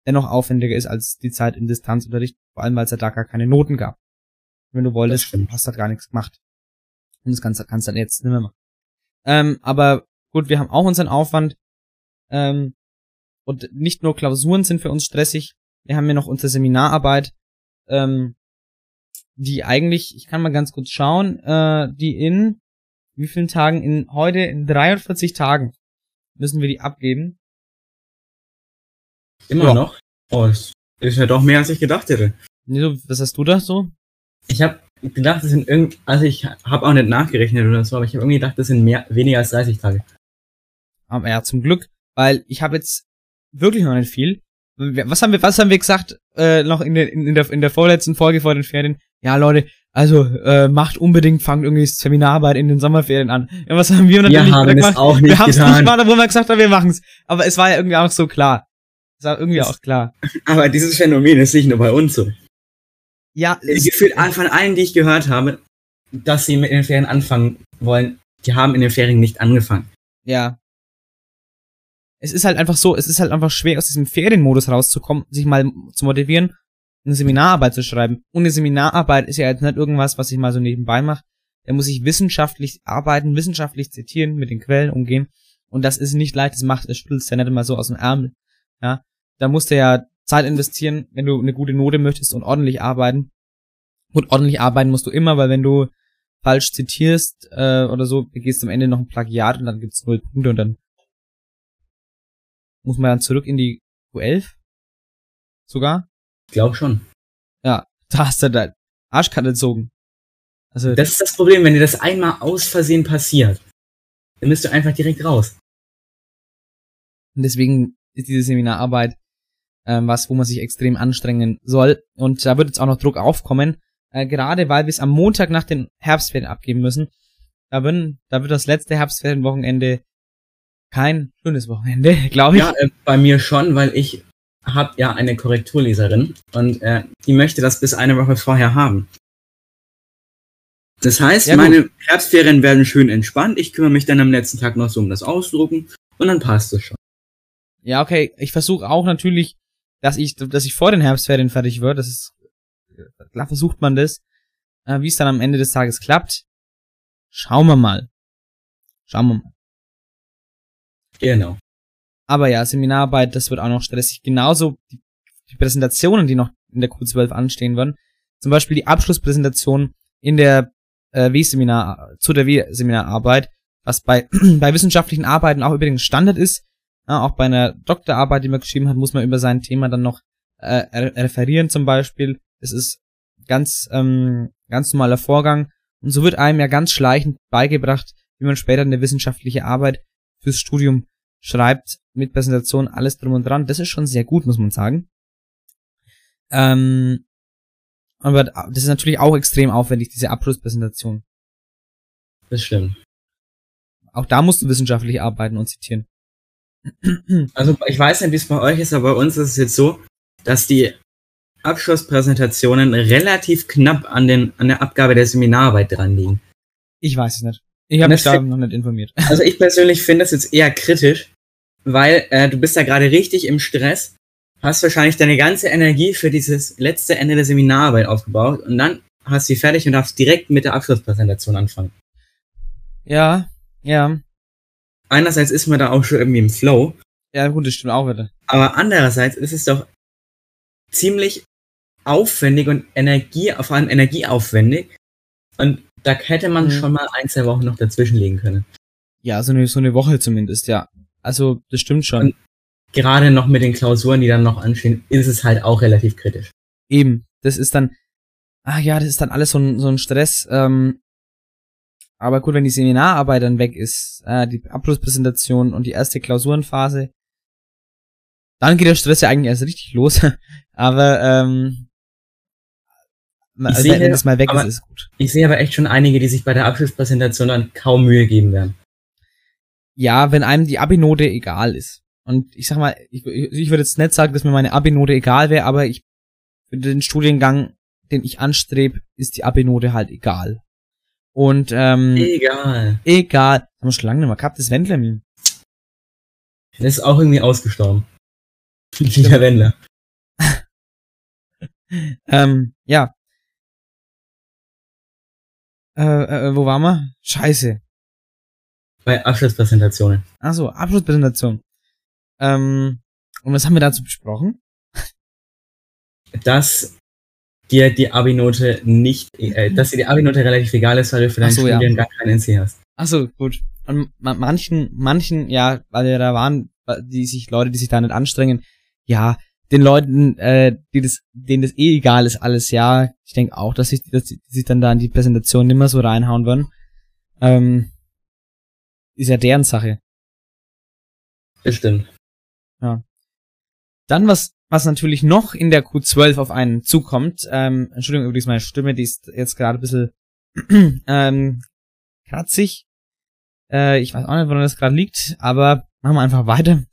dennoch aufwendiger ist als die Zeit im Distanzunterricht, vor allem weil es ja da gar keine Noten gab. Wenn du wolltest, hast du halt gar nichts gemacht. Und das kannst, kannst du dann jetzt nicht mehr machen. Ähm, aber gut, wir haben auch unseren Aufwand. Ähm, und nicht nur Klausuren sind für uns stressig. Wir haben ja noch unsere Seminararbeit, ähm, die eigentlich, ich kann mal ganz kurz schauen, äh, die in wie vielen Tagen? In heute in 43 Tagen müssen wir die abgeben. Immer ja. noch? Oh, das ist ja doch mehr als ich gedacht hätte. Was hast du da so? Ich habe gedacht, das sind irgendwie, also ich habe auch nicht nachgerechnet oder so, aber ich habe irgendwie gedacht, das sind mehr, weniger als 30 Tage. Aber ja, zum Glück, weil ich habe jetzt wirklich noch nicht viel. Was haben wir, was haben wir gesagt, äh, noch in der, in, der, in der vorletzten Folge vor den Ferien? Ja, Leute, also, äh, macht unbedingt, fangt irgendwie Seminararbeit in den Sommerferien an. Ja, was haben wir natürlich wir haben gemacht? Es auch nicht wir haben es nicht gemacht, obwohl wir gesagt haben, wir machen's. Aber es war ja irgendwie auch so klar. Es war irgendwie auch klar. Aber dieses Phänomen ist nicht nur bei uns so. Ja, gefühlt von allen, die ich gehört habe, dass sie mit den Ferien anfangen wollen, die haben in den Ferien nicht angefangen. Ja. Es ist halt einfach so, es ist halt einfach schwer, aus diesem Ferienmodus rauszukommen, sich mal zu motivieren, eine Seminararbeit zu schreiben. Und eine Seminararbeit ist ja jetzt nicht irgendwas, was ich mal so nebenbei mache. Da muss ich wissenschaftlich arbeiten, wissenschaftlich zitieren, mit den Quellen umgehen. Und das ist nicht leicht, das macht, das spülst ja nicht immer so aus dem Ärmel. Ja. Da musst du ja Zeit investieren, wenn du eine gute Note möchtest und ordentlich arbeiten. Gut, ordentlich arbeiten musst du immer, weil wenn du falsch zitierst äh, oder so, begehst du am Ende noch ein Plagiat und dann gibt's null Punkte und dann muss man dann zurück in die Q11? Sogar? Ich glaube schon. Ja, da hast du dein Arschkarte gezogen. Also, Das ist das Problem, wenn dir das einmal aus Versehen passiert, dann bist du einfach direkt raus. Und deswegen ist diese Seminararbeit ähm, was, wo man sich extrem anstrengen soll. Und da wird jetzt auch noch Druck aufkommen, äh, gerade weil wir es am Montag nach den Herbstferien abgeben müssen. Da, wird, da wird das letzte Herbstferienwochenende kein schönes Wochenende, *laughs* glaube ich. Ja, äh, bei mir schon, weil ich habe ja eine Korrekturleserin und äh, die möchte das bis eine Woche vorher haben. Das heißt, Ja, meine Herbstferien werden schön entspannt. Ich kümmere mich dann am letzten Tag noch so um das Ausdrucken und dann passt es schon. Ja, okay. Ich versuche auch natürlich, dass ich, dass ich vor den Herbstferien fertig wird. Das ist klar versucht man das. Äh, Wie es dann am Ende des Tages klappt, schauen wir mal. Schauen wir mal. Genau. Aber ja, Seminararbeit, das wird auch noch stressig. Genauso die, die Präsentationen, die noch in der Q12 anstehen werden. Zum Beispiel die Abschlusspräsentation in der äh, W-Seminar, zu der W-Seminararbeit, was bei, *clears throat* bei wissenschaftlichen Arbeiten auch übrigens Standard ist. Ja, auch bei einer Doktorarbeit, die man geschrieben hat, muss man über sein Thema dann noch äh, re- referieren zum Beispiel. Es ist ganz, ähm, ganz normaler Vorgang. Und so wird einem ja ganz schleichend beigebracht, wie man später eine wissenschaftliche Arbeit fürs Studium schreibt, mit Präsentation, alles drum und dran. Das ist schon sehr gut, muss man sagen. Ähm, aber das ist natürlich auch extrem aufwendig, diese Abschlusspräsentation. Das stimmt. Auch da musst du wissenschaftlich arbeiten und zitieren. Also ich weiß nicht, wie es bei euch ist, aber bei uns ist es jetzt so, dass die Abschlusspräsentationen relativ knapp an, den, an der Abgabe der Seminararbeit dran liegen. Ich weiß es nicht. Ich habe mich da noch nicht informiert. *laughs* Also ich persönlich finde das jetzt eher kritisch, weil äh, du bist da gerade richtig im Stress, hast wahrscheinlich deine ganze Energie für dieses letzte Ende der Seminararbeit aufgebaut und dann hast du sie fertig und darfst direkt mit der Abschlusspräsentation anfangen. Ja, ja. Einerseits ist man da auch schon irgendwie im Flow, Ja, gut, das stimmt auch wieder. aber andererseits ist es doch ziemlich aufwendig und Energie, vor allem energieaufwendig und da hätte man Mhm. schon mal ein, zwei Wochen noch dazwischen legen können. Ja, so eine, so eine Woche zumindest, ja. Also, das stimmt schon. Und- Gerade noch mit den Klausuren, die dann noch anstehen, ist es halt auch relativ kritisch. Eben, das ist dann, ach ja, das ist dann alles so ein, so ein Stress. Ähm, aber gut, wenn die Seminararbeit dann weg ist, äh, die Abschlusspräsentation und die erste Klausurenphase, dann geht der Stress ja eigentlich erst richtig los. *laughs* aber ähm, also, sehe, wenn das mal weg aber- ist, ist gut. Ich sehe aber echt schon einige, die sich bei der Abschlusspräsentation dann kaum Mühe geben werden. Ja, wenn einem die Abi-Note egal ist. Und ich sag mal, ich, ich würde jetzt nicht sagen, dass mir meine Abi-Note egal wäre, aber ich für den Studiengang, den ich anstrebe, ist die Abi-Note halt egal. Und ähm, Egal. egal. Haben wir schon lange nicht mehr gehabt, das Wendler-Meme. Das ist auch irgendwie ausgestorben. *laughs* Wie der Wendler. *laughs* Ähm, ja. Äh, äh, wo waren wir? Scheiße. Bei Abschlusspräsentationen. Achso, Abschlusspräsentation. Ähm, und was haben wir dazu besprochen? Dass dir die Abi-Note nicht, äh, dass dir die Abi-Note relativ egal ist, weil du für deinen so, ja. Studiengang kein NC hast. Achso, gut. Und ma manchen, manchen, ja, weil ja da waren, die sich, Leute, die sich da nicht anstrengen, ja, den Leuten, äh, die das, denen das eh egal ist, alles, ja, ich denke auch, dass sich, dass die sich dann da in die Präsentation nimmer so reinhauen würden. Ähm, ist ja deren Sache. Das stimmt. Dann was, was natürlich noch in der Q12 auf einen zukommt, ähm, Entschuldigung übrigens meine Stimme, die ist jetzt gerade ein bisschen *clears throat* ähm, kratzig. Äh, ich weiß auch nicht, woran das gerade liegt, aber machen wir einfach weiter.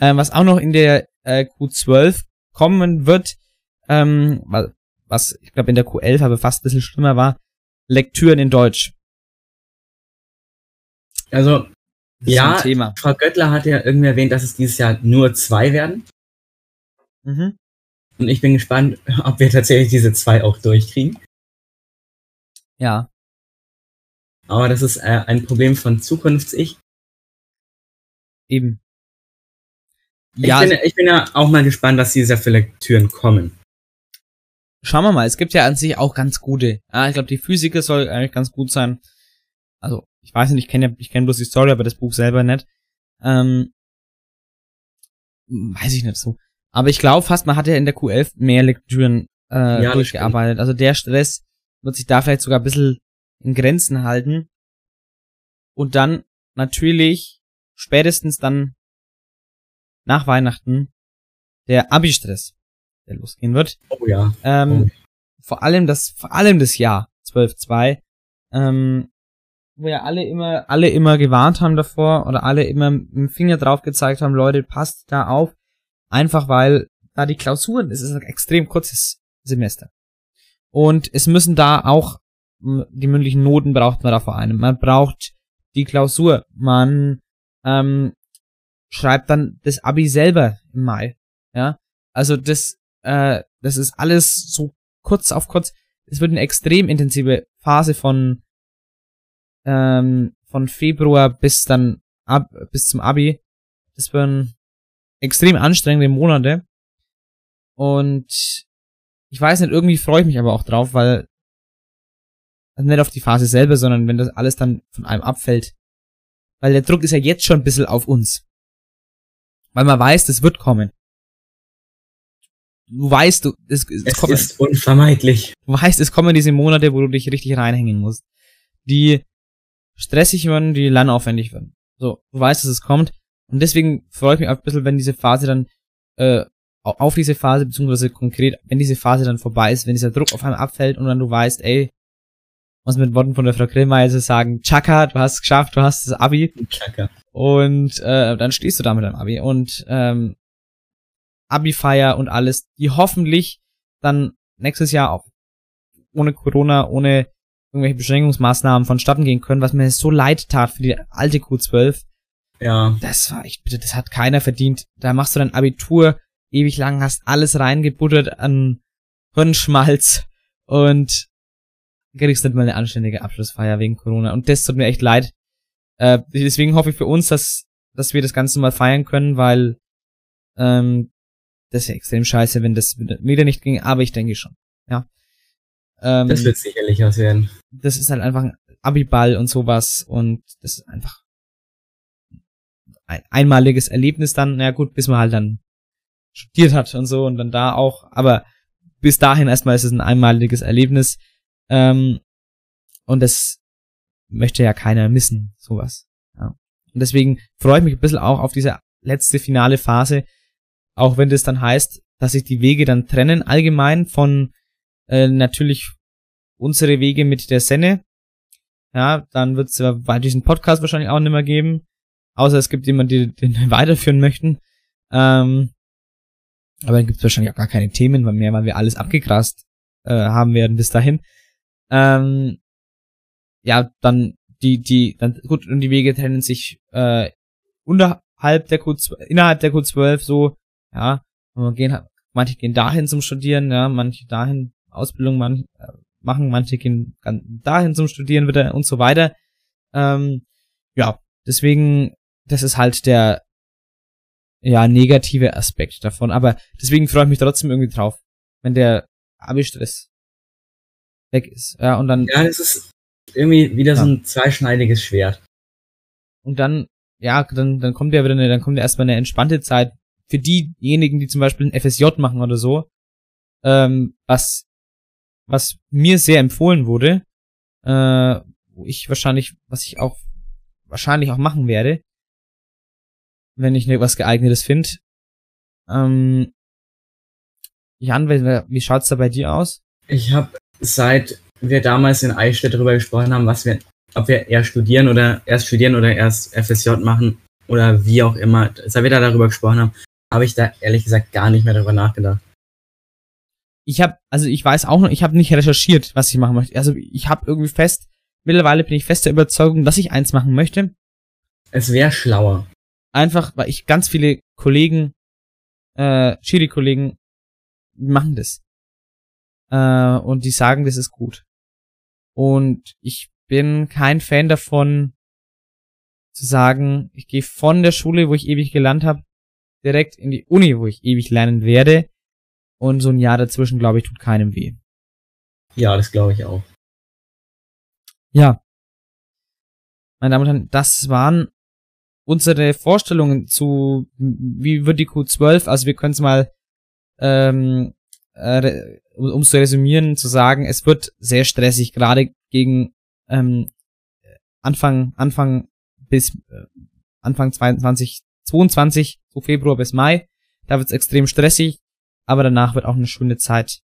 Ähm, was auch noch in der äh, Q12 kommen wird, ähm, wa- was ich glaube in der Q11 aber fast ein bisschen schlimmer war, Lektüren in Deutsch. Also, Ja. Frau Göttler hat ja irgendwie erwähnt, dass es dieses Jahr nur zwei werden. Mhm. Und ich bin gespannt, *laughs* ob wir tatsächlich diese zwei auch durchkriegen. Ja. Aber das ist äh, ein Problem von Zukunfts-Ich. Eben. Ich, Ja, bin, ich bin ja auch mal gespannt, dass diese für Lektüren kommen. schauen wir mal, es gibt ja an sich auch ganz gute. Ja, ich glaube, die Physiker soll eigentlich ganz gut sein. Also, ich weiß nicht, ich kenne ja, ich kenne bloß die Story, aber das Buch selber nicht. Ähm, weiß ich nicht so. Aber ich glaube fast, man hat ja in der Q11 mehr Lektüren äh, Ja, durchgearbeitet. Also der Stress wird sich da vielleicht sogar ein bisschen in Grenzen halten. Und dann natürlich spätestens dann nach Weihnachten der Abi-Stress, der losgehen wird. Oh ja. Ähm, Vor allem das, vor allem das Jahr 12.2, ähm, wo ja alle immer, alle immer gewarnt haben davor oder alle immer mit dem Finger drauf gezeigt haben, Leute, passt da auf. Einfach weil da die Klausuren, es ist ein extrem kurzes Semester. Und es müssen da auch, m, die mündlichen Noten braucht man da vor allem. Man braucht die Klausur. Man ähm, schreibt dann das Abi selber im Mai. Ja, also das, äh, das ist alles so kurz auf kurz. Es wird eine extrem intensive Phase von ähm, von Februar bis dann ab bis zum Abi. Das werden extrem anstrengende Monate. Und ich weiß nicht, irgendwie freue ich mich aber auch drauf, weil also nicht auf die Phase selber, sondern wenn das alles dann von einem abfällt. Weil der Druck ist ja jetzt schon ein bisschen auf uns. Weil man weiß, das wird kommen. Du weißt, du, es, es, Es kommen, ist unvermeidlich. du weißt, es kommen diese Monate, wo du dich richtig reinhängen musst. Die stressig werden, die lernaufwendig werden. So, du weißt, dass es kommt. Und deswegen freue ich mich auch ein bisschen, wenn diese Phase dann, äh, au- auf diese Phase, beziehungsweise konkret, wenn diese Phase dann vorbei ist, wenn dieser Druck auf einmal abfällt und dann du weißt, ey, muss mit Worten von der Frau Grillmeier sagen, Chaka, du hast es geschafft, du hast das Abi. Chaka. Und äh, dann stehst du da mit deinem Abi und ähm, Abi-Feier und alles, die hoffentlich dann nächstes Jahr auch ohne Corona, ohne irgendwelche Beschränkungsmaßnahmen vonstatten gehen können, was mir so leid tat für die alte Q12. Ja. Das war echt bitte, das hat keiner verdient. Da machst du dein Abitur ewig lang, hast alles reingebuttert an Hirnschmalz und kriegst nicht mal eine anständige Abschlussfeier wegen Corona. Und das tut mir echt leid. Äh, deswegen hoffe ich für uns, dass, dass wir das Ganze mal feiern können, weil ähm, das ist ja extrem scheiße, wenn das wieder nicht ging, aber ich denke schon. Ja. Ähm, Das wird sicherlich was werden. das ist halt einfach ein Abiball und sowas und das ist einfach ein einmaliges Erlebnis dann, na gut, bis man halt dann studiert hat und so und dann da auch, aber bis dahin erstmal ist es ein einmaliges Erlebnis ähm, und das möchte ja keiner missen, sowas. Ja. Und deswegen freue ich mich ein bisschen auch auf diese letzte finale Phase, auch wenn das dann heißt, dass sich die Wege dann trennen, allgemein von äh, natürlich unsere Wege mit der Senne. Ja, dann wird es bei diesen Podcast wahrscheinlich auch nicht mehr geben. Außer es gibt jemanden, die den *laughs* weiterführen möchten. Ähm, aber dann gibt es wahrscheinlich auch gar keine Themen mehr, weil wir alles abgegrast äh, haben werden bis dahin. Ähm, ja, dann die, die, dann gut, und die Wege trennen sich äh, unterhalb der Q12, innerhalb der Q12 so, ja, und gehen, manche gehen dahin zum Studieren, ja, manche dahin Ausbildung man, äh, machen, manche gehen dahin zum Studieren wieder und so weiter. Ähm, ja, deswegen, das ist halt der ja negative Aspekt davon, aber deswegen freue ich mich trotzdem irgendwie drauf, wenn der Abi-Stress weg ist. Ja, und dann Ja, das ist irgendwie wieder so Ja. ein zweischneidiges Schwert. und dann, ja, dann, dann kommt ja wieder eine, dann kommt ja erstmal eine entspannte Zeit für diejenigen, die zum Beispiel ein FSJ machen oder so, ähm, was, was mir sehr empfohlen wurde, äh, wo ich wahrscheinlich, was ich auch wahrscheinlich auch machen werde, wenn ich ne, was geeignetes finde. Ähm, Jan, wie, wie schaut's da bei dir aus? Ich habe seit wir damals in Eichstätt darüber gesprochen haben, was wir, ob wir eher studieren oder erst studieren oder erst FSJ machen oder wie auch immer, seit wir da darüber gesprochen haben, habe ich da ehrlich gesagt gar nicht mehr darüber nachgedacht. ich habe, also ich weiß auch noch, ich habe nicht recherchiert, was ich machen möchte. Also ich habe irgendwie fest, mittlerweile bin ich fest der Überzeugung, dass ich eins machen möchte. Es wäre schlauer. Einfach, weil ich ganz viele Kollegen, äh, Schiri-Kollegen machen das. Äh, und die sagen, das ist gut. Und ich bin kein Fan davon, zu sagen, ich gehe von der Schule, wo ich ewig gelernt habe, direkt in die Uni, wo ich ewig lernen werde. Und so ein Jahr dazwischen, glaube ich, tut keinem weh. Ja, das glaube ich auch. Ja. Meine Damen und Herren, das waren unsere Vorstellungen zu, wie wird die Q12, also wir können es mal, ähm, äh, um es zu resümieren, zu sagen, es wird sehr stressig, gerade gegen ähm, Anfang, Anfang bis äh, Anfang 22, 22, so Februar bis Mai. Da wird es extrem stressig, aber danach wird auch eine schöne Zeit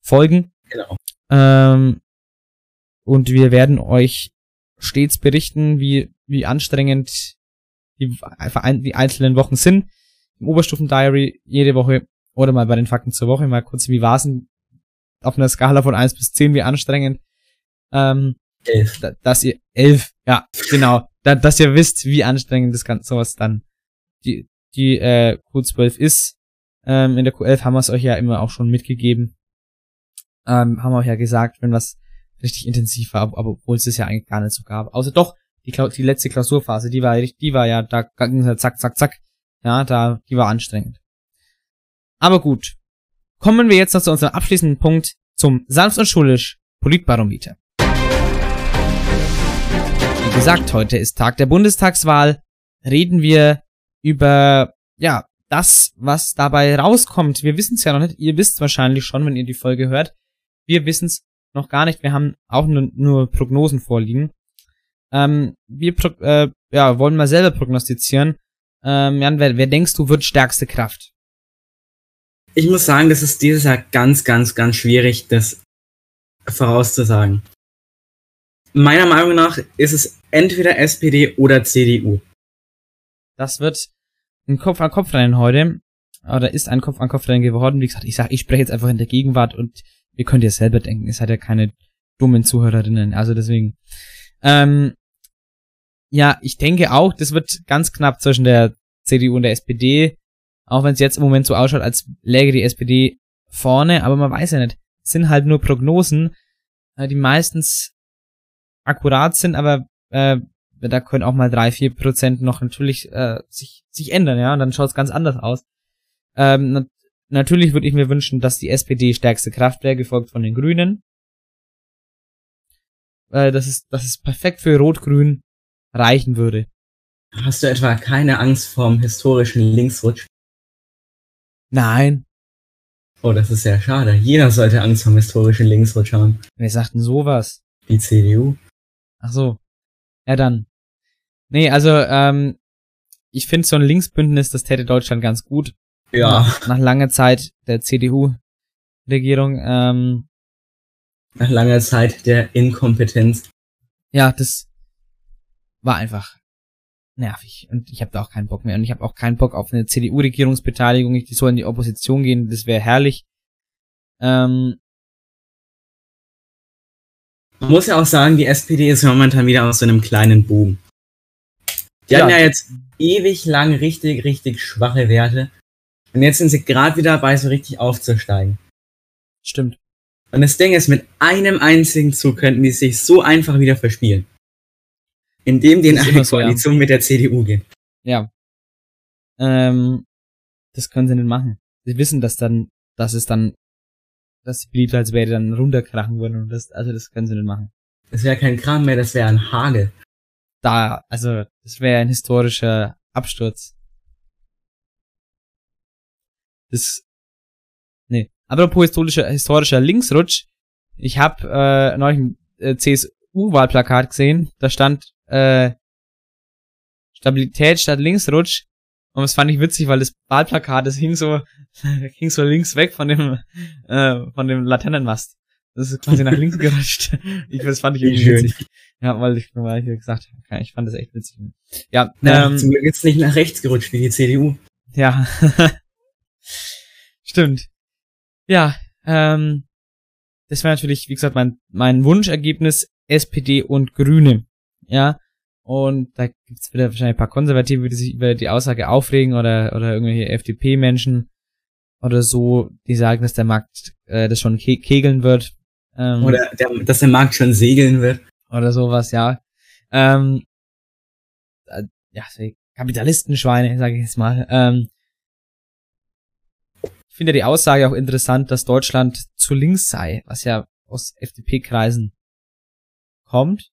folgen. Genau. Ähm, und wir werden euch stets berichten, wie, wie anstrengend die, die einzelnen Wochen sind. Im Oberstufen-Diary jede Woche oder mal bei den Fakten zur Woche mal kurz, wie war's denn auf einer Skala von eins bis zehn wie anstrengend. Ähm, elf. Dass ihr, elf, ja, genau. Da, dass ihr wisst, wie anstrengend das Ganze sowas dann die, die äh, Q12 ist. Ähm, in der Q11 haben wir es euch ja immer auch schon mitgegeben. Ähm, haben wir euch ja gesagt, wenn was richtig intensiv war, aber obwohl es das ja eigentlich gar nicht so gab. Außer doch, die, die letzte Klausurphase, die war, die war ja, da ging es halt zack, zack, zack. Ja, da, die war anstrengend. Aber gut. Kommen wir jetzt noch zu unserem abschließenden Punkt zum sanft und schulisch Politbarometer. Wie gesagt, heute ist Tag der Bundestagswahl. Reden wir über, ja, das, was dabei rauskommt. Wir wissen es ja noch nicht. Ihr wisst wahrscheinlich schon, wenn ihr die Folge hört. Wir wissen es noch gar nicht. Wir haben auch nur, nur Prognosen vorliegen. Ähm, wir äh, ja, wollen mal selber prognostizieren. Ähm, Jan, wer, wer denkst du wird stärkste Kraft? Ich muss sagen, das ist dieses Jahr ganz, ganz, ganz schwierig, das vorauszusagen. Meiner Meinung nach ist es entweder SPD oder CDU. Das wird ein Kopf-an-Kopf-Rennen heute. Oder ist ein Kopf-an-Kopf-Rennen geworden. Wie gesagt, ich sag, ich spreche jetzt einfach in der Gegenwart und ihr könnt ja selber denken. Es hat ja keine dummen Zuhörerinnen. Also deswegen. Ähm, ja, ich denke auch, das wird ganz knapp zwischen der CDU und der SPD. Auch wenn es jetzt im Moment so ausschaut, als läge die SPD vorne, aber man weiß ja nicht. Es sind halt nur Prognosen, äh, die meistens akkurat sind, aber äh, da können auch mal drei, vier Prozent noch natürlich äh, sich, sich ändern, ja, und dann schaut es ganz anders aus. Ähm, nat natürlich würde ich mir wünschen, dass die SPD stärkste Kraft wäre, gefolgt von den Grünen. Äh, das ist, das ist perfekt für Rot-Grün reichen würde. Hast du etwa keine Angst vorm historischen Linksrutsch? Nein. Oh, das ist sehr schade. Jeder sollte Angst vorm historischen Linksrutsch haben. Wer sagt denn sowas? Die CDU. Ach so. Ja, dann. Nee, also, ähm, ich finde so ein Linksbündnis, das täte Deutschland ganz gut. Ja. Nach, nach langer Zeit der CDU-Regierung, ähm, Nach langer Zeit der Inkompetenz. Ja, das war einfach nervig. Und ich habe da auch keinen Bock mehr. Und ich habe auch keinen Bock auf eine CDU-Regierungsbeteiligung. Die soll in die Opposition gehen, das wäre herrlich. Ähm, man muss ja auch sagen, die SPD ist momentan wieder aus so einem kleinen Boom. Die ja. hatten ja jetzt ewig lang richtig, richtig schwache Werte. Und jetzt sind sie gerade wieder dabei, so richtig aufzusteigen. Stimmt. Und das Ding ist, mit einem einzigen Zug könnten die sich so einfach wieder verspielen. Indem die in eine so, Koalition ja. mit der CDU gehen. Ja. Ähm, das können sie nicht machen. Sie wissen, dass dann, dass es dann dass die Beliebtheitswerte dann runterkrachen würden und das, also das können sie nicht machen. Das wäre kein Kram mehr, das wäre ein Hagel. Da, also, das wäre ein historischer Absturz. Das, nee. Apropos historischer, historischer Linksrutsch. Ich habe äh, neulich ein äh, CSU-Wahlplakat gesehen. Da stand äh, Stabilität statt Linksrutsch. Und das fand ich witzig, weil das Wahlplakat, das hing so, *laughs* hing so links weg von dem, äh, von dem Laternenmast. Das ist quasi nach links *laughs* gerutscht. Ich, das fand ich irgendwie Schön. witzig. Ja, weil ich, weil ich gesagt habe, ich fand das echt witzig. Ja, ja ähm, zum Glück ist nicht nach rechts gerutscht wie die CDU. Ja. *laughs* Stimmt. Ja, ähm, das wäre natürlich, wie gesagt, mein, mein Wunschergebnis SPD und Grüne. Ja, und da gibt's wieder wahrscheinlich ein paar Konservative, die sich über die Aussage aufregen oder, oder irgendwelche FDP-Menschen oder so, die sagen, dass der Markt äh, das schon ke kegeln wird. Ähm, oder der, dass der Markt schon segeln wird. Oder sowas, ja. Ähm, äh, ja, Kapitalistenschweine, sage ich jetzt mal. Ähm, finde die Aussage auch interessant, dass Deutschland zu links sei, was ja aus FDP-Kreisen kommt.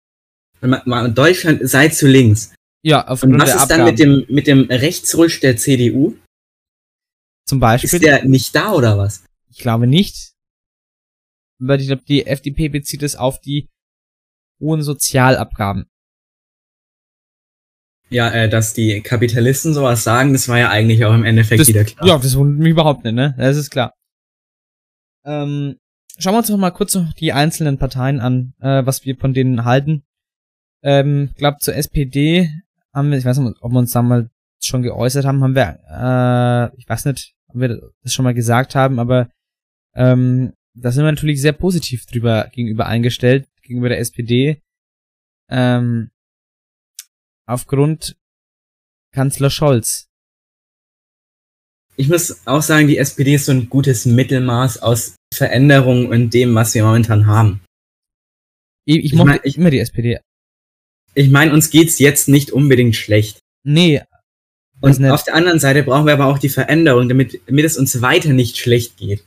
Deutschland sei zu links. Ja, aufgrund Und was ist dann mit dem, mit dem Rechtsrutsch der CDU? Zum Beispiel. Ist der nicht da oder was? Ich glaube nicht. Weil ich glaube, die FDP bezieht es auf die hohen Sozialabgaben. Ja, äh, dass die Kapitalisten sowas sagen, das war ja eigentlich auch im Endeffekt Das, wieder klar. ja, das wundert mich überhaupt nicht, ne? Das ist klar. Ähm, schauen wir uns doch mal kurz noch die einzelnen Parteien an, äh, was wir von denen halten. Ähm, glaub zur SPD haben wir, ich weiß nicht, ob wir uns da mal schon geäußert haben, haben wir, äh, ich weiß nicht, ob wir das schon mal gesagt haben, aber ähm, da sind wir natürlich sehr positiv drüber gegenüber eingestellt, gegenüber der SPD. Ähm, aufgrund Kanzler Scholz. Ich muss auch sagen, die SPD ist so ein gutes Mittelmaß aus Veränderungen und dem, was wir momentan haben. Ich, ich Ich mochte mein, ich- immer die SPD. Ich meine, uns geht's jetzt nicht unbedingt schlecht. Nee. Und nicht. auf der anderen Seite brauchen wir aber auch die Veränderung, damit, damit es uns weiter nicht schlecht geht.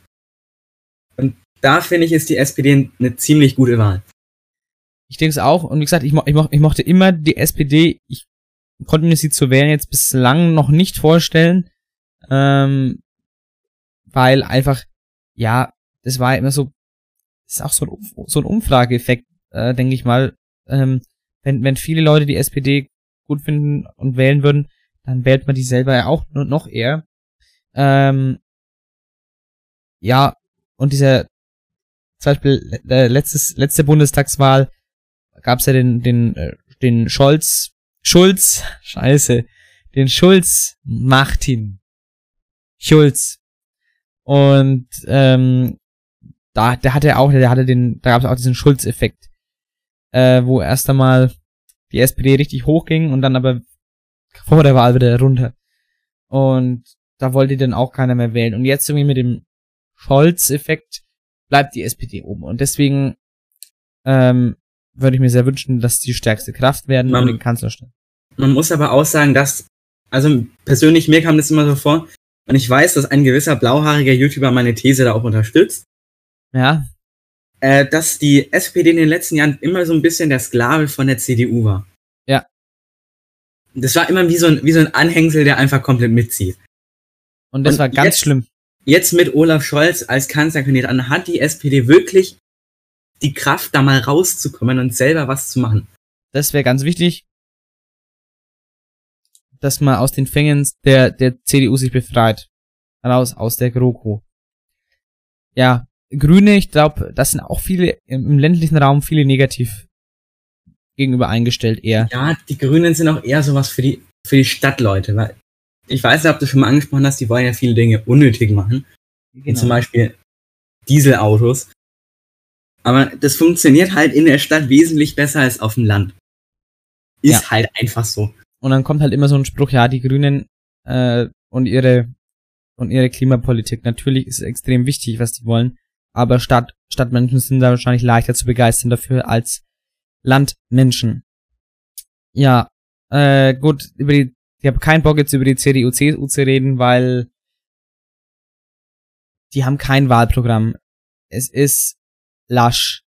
Und da finde ich, ist die SPD eine ziemlich gute Wahl. Ich denke es auch. Und wie gesagt, ich, mo ich, mo ich mochte immer die SPD. Ich konnte mir sie zu wählen jetzt bislang noch nicht vorstellen. Ähm, weil einfach, ja, das war immer so, ist auch so ein, Umf- so ein Umfrageeffekt, äh, denke ich mal. Ähm, wenn, wenn viele Leute die SPD gut finden und wählen würden, dann wählt man die selber ja auch noch eher. Ähm, ja, und dieser, zum Beispiel, äh, letztes, letzte Bundestagswahl gab's ja den, den, äh, den Scholz, Schulz, *laughs* scheiße, den Schulz Martin. Schulz. Und, ähm, da, der hatte auch, der hatte den, da gab's auch diesen Schulz-Effekt, äh, wo erst einmal die SPD richtig hochging und dann aber vor der Wahl wieder runter. Und da wollte dann auch keiner mehr wählen. Und jetzt irgendwie mit dem Scholz-Effekt bleibt die SPD oben. Und deswegen ähm, würde ich mir sehr wünschen, dass die stärkste Kraft werden Man- und den Kanzler stellen. Man muss aber auch sagen, dass, also persönlich mir kam das immer so vor, und ich weiß, dass ein gewisser blauhaariger YouTuber meine These da auch unterstützt, Ja, äh, dass die SPD in den letzten Jahren immer so ein bisschen der Sklave von der CDU war. Ja. Das war immer wie so ein, wie so ein Anhängsel, der einfach komplett mitzieht. und das Und war ganz jetzt- schlimm. Jetzt mit Olaf Scholz als Kanzlerkandidat hat die SPD wirklich die Kraft, da mal rauszukommen und selber was zu machen. Das wäre ganz wichtig, dass man aus den Fängen der, der CDU sich befreit. Raus aus der GroKo. Ja, Grüne, ich glaube, das sind auch viele im ländlichen Raum viele negativ gegenüber eingestellt eher. Ja, die Grünen sind auch eher sowas für die, für die Stadtleute, weil ich weiß nicht, ob du schon mal angesprochen hast, die wollen ja viele Dinge unnötig machen. Wie Genau. zum Beispiel Dieselautos. Aber das funktioniert halt in der Stadt wesentlich besser als auf dem Land. Ist Ja. halt einfach so. Und dann kommt halt immer so ein Spruch, ja, die Grünen äh, und ihre und ihre Klimapolitik. Natürlich ist es extrem wichtig, was die wollen, aber Stadt, Stadtmenschen sind da wahrscheinlich leichter zu begeistern dafür als Landmenschen. Ja, äh, gut, über die, ich habe keinen Bock jetzt über die CDU, CSU zu reden, weil die haben kein Wahlprogramm. Es ist lasch,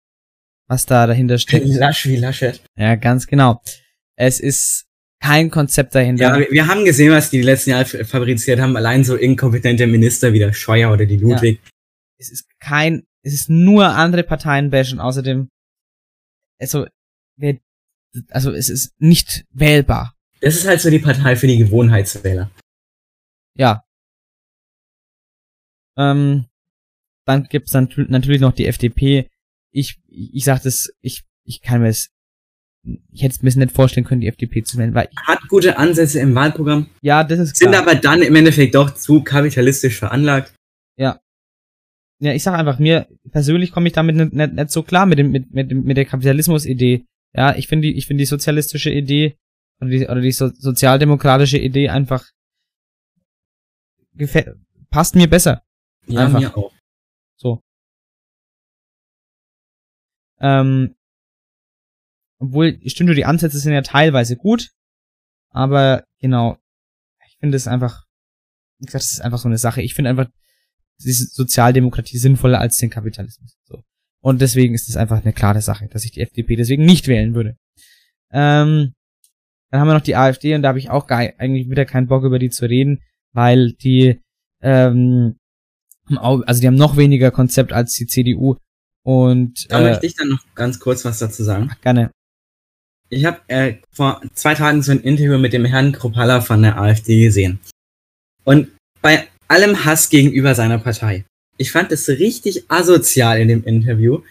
was da dahinter steckt. *laughs* Lasch wie Laschet. Ja, ganz genau. Es ist kein Konzept dahinter. Ja, wir, haben gesehen, was die die letzten Jahre fabriziert haben. Allein so inkompetente Minister wie der Scheuer oder die Ludwig. es ist kein, es ist nur andere Parteien bashen. Außerdem, also, wer, also es ist nicht wählbar. Das ist halt so die Partei für die Gewohnheitswähler. Ja. Ähm, dann gibt's dann tü- natürlich noch die FDP. Ich, ich sag das, ich, ich kann mir das, ich hätte es mir nicht vorstellen können, die FDP zu wählen, weil, Hat gute Ansätze im Wahlprogramm, ja, das ist sind klar. aber dann im Endeffekt doch zu kapitalistisch veranlagt. Ja, ich sag einfach, mir persönlich komme ich damit nicht, nicht, nicht so klar mit dem, mit, mit, mit der Kapitalismus-Idee. Ja, ich finde die, ich finde die sozialistische Idee oder die, oder die so, sozialdemokratische Idee einfach gefällt, passt mir besser. Ja, Einfach. mir auch. So. Ähm, obwohl, stimmt, nur die Ansätze sind ja teilweise gut, aber genau, ich finde es einfach, wie gesagt, das ist einfach so eine Sache. Ich finde einfach diese Sozialdemokratie sinnvoller als den Kapitalismus. So. Und deswegen ist es einfach eine klare Sache, dass ich die FDP deswegen nicht wählen würde. Ähm, Dann haben wir noch die AfD und da habe ich auch gar, eigentlich wieder keinen Bock über die zu reden, weil die, ähm, also die haben noch weniger Konzept als die CDU und Da äh, möchte ich dann noch ganz kurz was dazu sagen. gerne. Ich habe äh, vor zwei Tagen so ein Interview mit dem Herrn Kropalla von der AfD gesehen. Und bei allem Hass gegenüber seiner Partei. Ich fand es richtig asozial in dem Interview,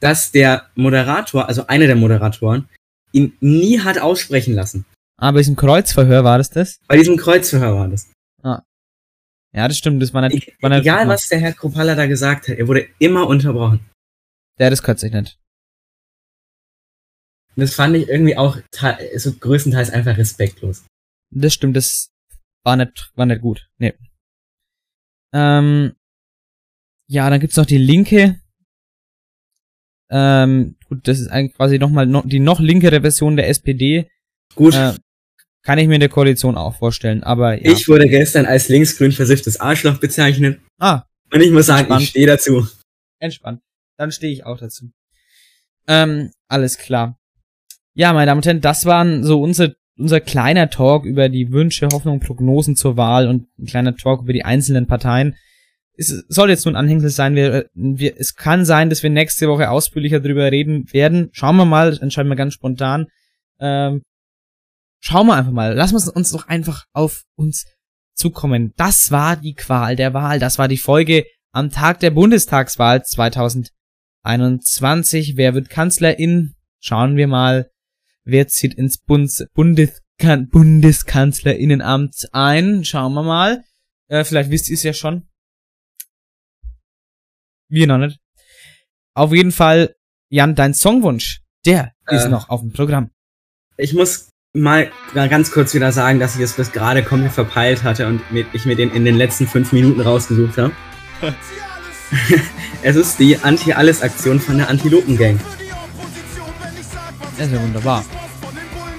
dass der Moderator, also einer der Moderatoren, ihn nie hat aussprechen lassen. Aber bei diesem Kreuzverhör war das das? Bei diesem Kreuzverhör war das. Ja, das stimmt, das war nicht, war nicht egal, was der Herr Kropalla da gesagt hat, er wurde immer unterbrochen. Ja, das kürzt sich nicht. Das fand ich irgendwie auch so größtenteils einfach respektlos. Das stimmt, das war nicht, war nicht gut. Nee. Ähm, ja, dann gibt's noch die Linke. Ähm, gut, das ist eigentlich quasi nochmal noch, die noch linkere Version der SPD. Gut, Äh, kann ich mir in der Koalition auch vorstellen, aber ja. ich wurde gestern als linksgrün versifftes Arschloch bezeichnet. ah, Und ich muss sagen, Entspannt. ich stehe dazu. entspannt. Dann stehe ich auch dazu. Ähm, alles klar. Ja, meine Damen und Herren, das waren so unser, unser kleiner Talk über die Wünsche, Hoffnungen, Prognosen zur Wahl und ein kleiner Talk über die einzelnen Parteien. Es soll jetzt nur ein Anhängsel sein. Wir, wir, es kann sein, dass wir nächste Woche ausführlicher darüber reden werden. Schauen wir mal, entscheiden wir ganz spontan. Ähm, schauen wir einfach mal. Lassen wir uns doch einfach auf uns zukommen. Das war die Qual der Wahl. Das war die Folge am Tag der Bundestagswahl 2021. Wer wird Kanzlerin? Schauen wir mal. Wer zieht ins Bundes Bundeskan Bundeskanzlerinnenamt ein? Schauen wir mal. Äh, vielleicht wisst ihr es ja schon. Wir noch nicht. Auf jeden Fall, Jan, dein Songwunsch, der ist Äh. noch auf dem Programm. Ich muss mal ganz kurz wieder sagen, dass ich es bis gerade komplett verpeilt hatte und ich mir den in den letzten fünf Minuten rausgesucht habe. *laughs* es ist die Anti-Alles-Aktion von der Antilopen-Gang. Das ist ja wunderbar.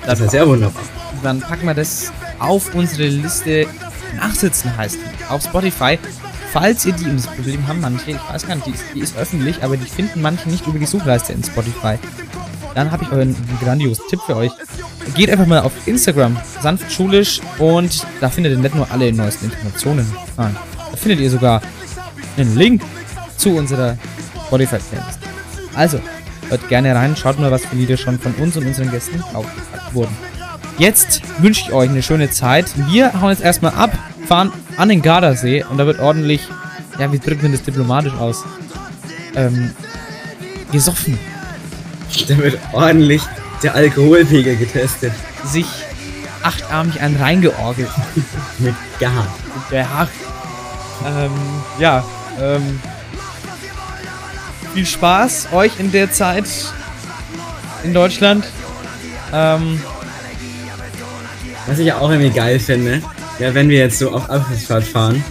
Das ist sehr wunderbar. dann packen wir das auf unsere Liste Nachsitzen heißt die, auf Spotify. Falls ihr die, und das Problem haben manche, ich weiß gar nicht, die ist, die ist öffentlich, aber die finden manche nicht über die Suchleiste in Spotify. Dann habe ich euren einen grandiosen Tipp für euch. Geht einfach mal auf Instagram, sanft schulisch, und da findet ihr nicht nur alle neuesten Informationen. Nein, da findet ihr sogar einen Link zu unserer Spotify-Playlist. Also, hört gerne rein, schaut mal, was für Lieder schon von uns und unseren Gästen aufgepackt wurden. Jetzt wünsche ich euch eine schöne Zeit. Wir hauen jetzt erstmal ab, fahren an den Gardasee und da wird ordentlich, ja, wie drückt man das diplomatisch aus? Ähm, gesoffen, Da wird ordentlich der Alkoholpegel getestet. sich achtarmig einen reingeorgelt. *laughs* Mit Gar. Ja, ähm, ja, ähm, viel Spaß euch in der Zeit in Deutschland. Ähm, Was ich auch irgendwie geil finde, ja, wenn wir jetzt so auf Abschlussfahrt fahren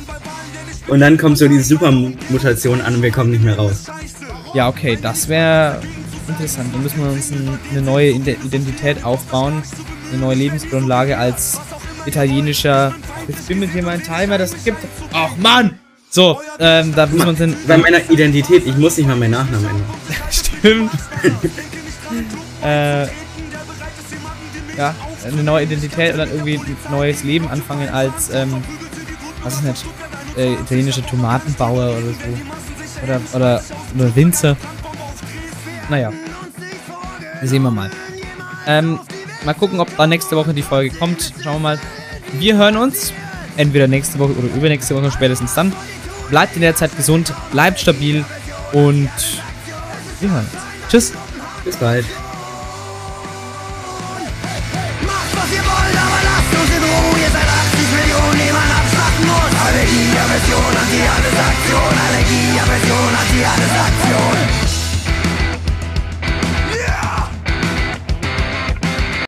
und dann kommt so die Supermutation an und wir kommen nicht mehr raus. Ja, okay, das wäre interessant. Dann müssen wir uns ein, eine neue Ide- Identität aufbauen, eine neue Lebensgrundlage als italienischer. Jetzt bimmelt hier mein Timer, das gibt. Ach Mann! So, ähm, da müssen wir uns in, Bei meiner Identität, ich muss nicht mal meinen Nachnamen ändern. *laughs* Stimmt. *laughs* äh, ja, eine neue Identität und dann irgendwie ein neues Leben anfangen als, ähm, was ist nicht, äh, italienischer Tomatenbauer oder so. Oder, oder, oder Winzer. Naja. Sehen wir mal. Ähm, mal gucken, ob da nächste Woche die Folge kommt. Schauen wir mal. Wir hören uns. Entweder nächste Woche oder übernächste Woche spätestens dann. Bleibt in der Zeit gesund, bleibt stabil und wir hören uns. Tschüss. Bis bald. Macht was ihr wollt, aber lasst uns in Ruhe. Ihr seid 80 Millionen, die man abschlachten muss. Allergie, Aversion, Anti-Alles-Aktion. Allergie, Aversion, Anti-Alles-Aktion.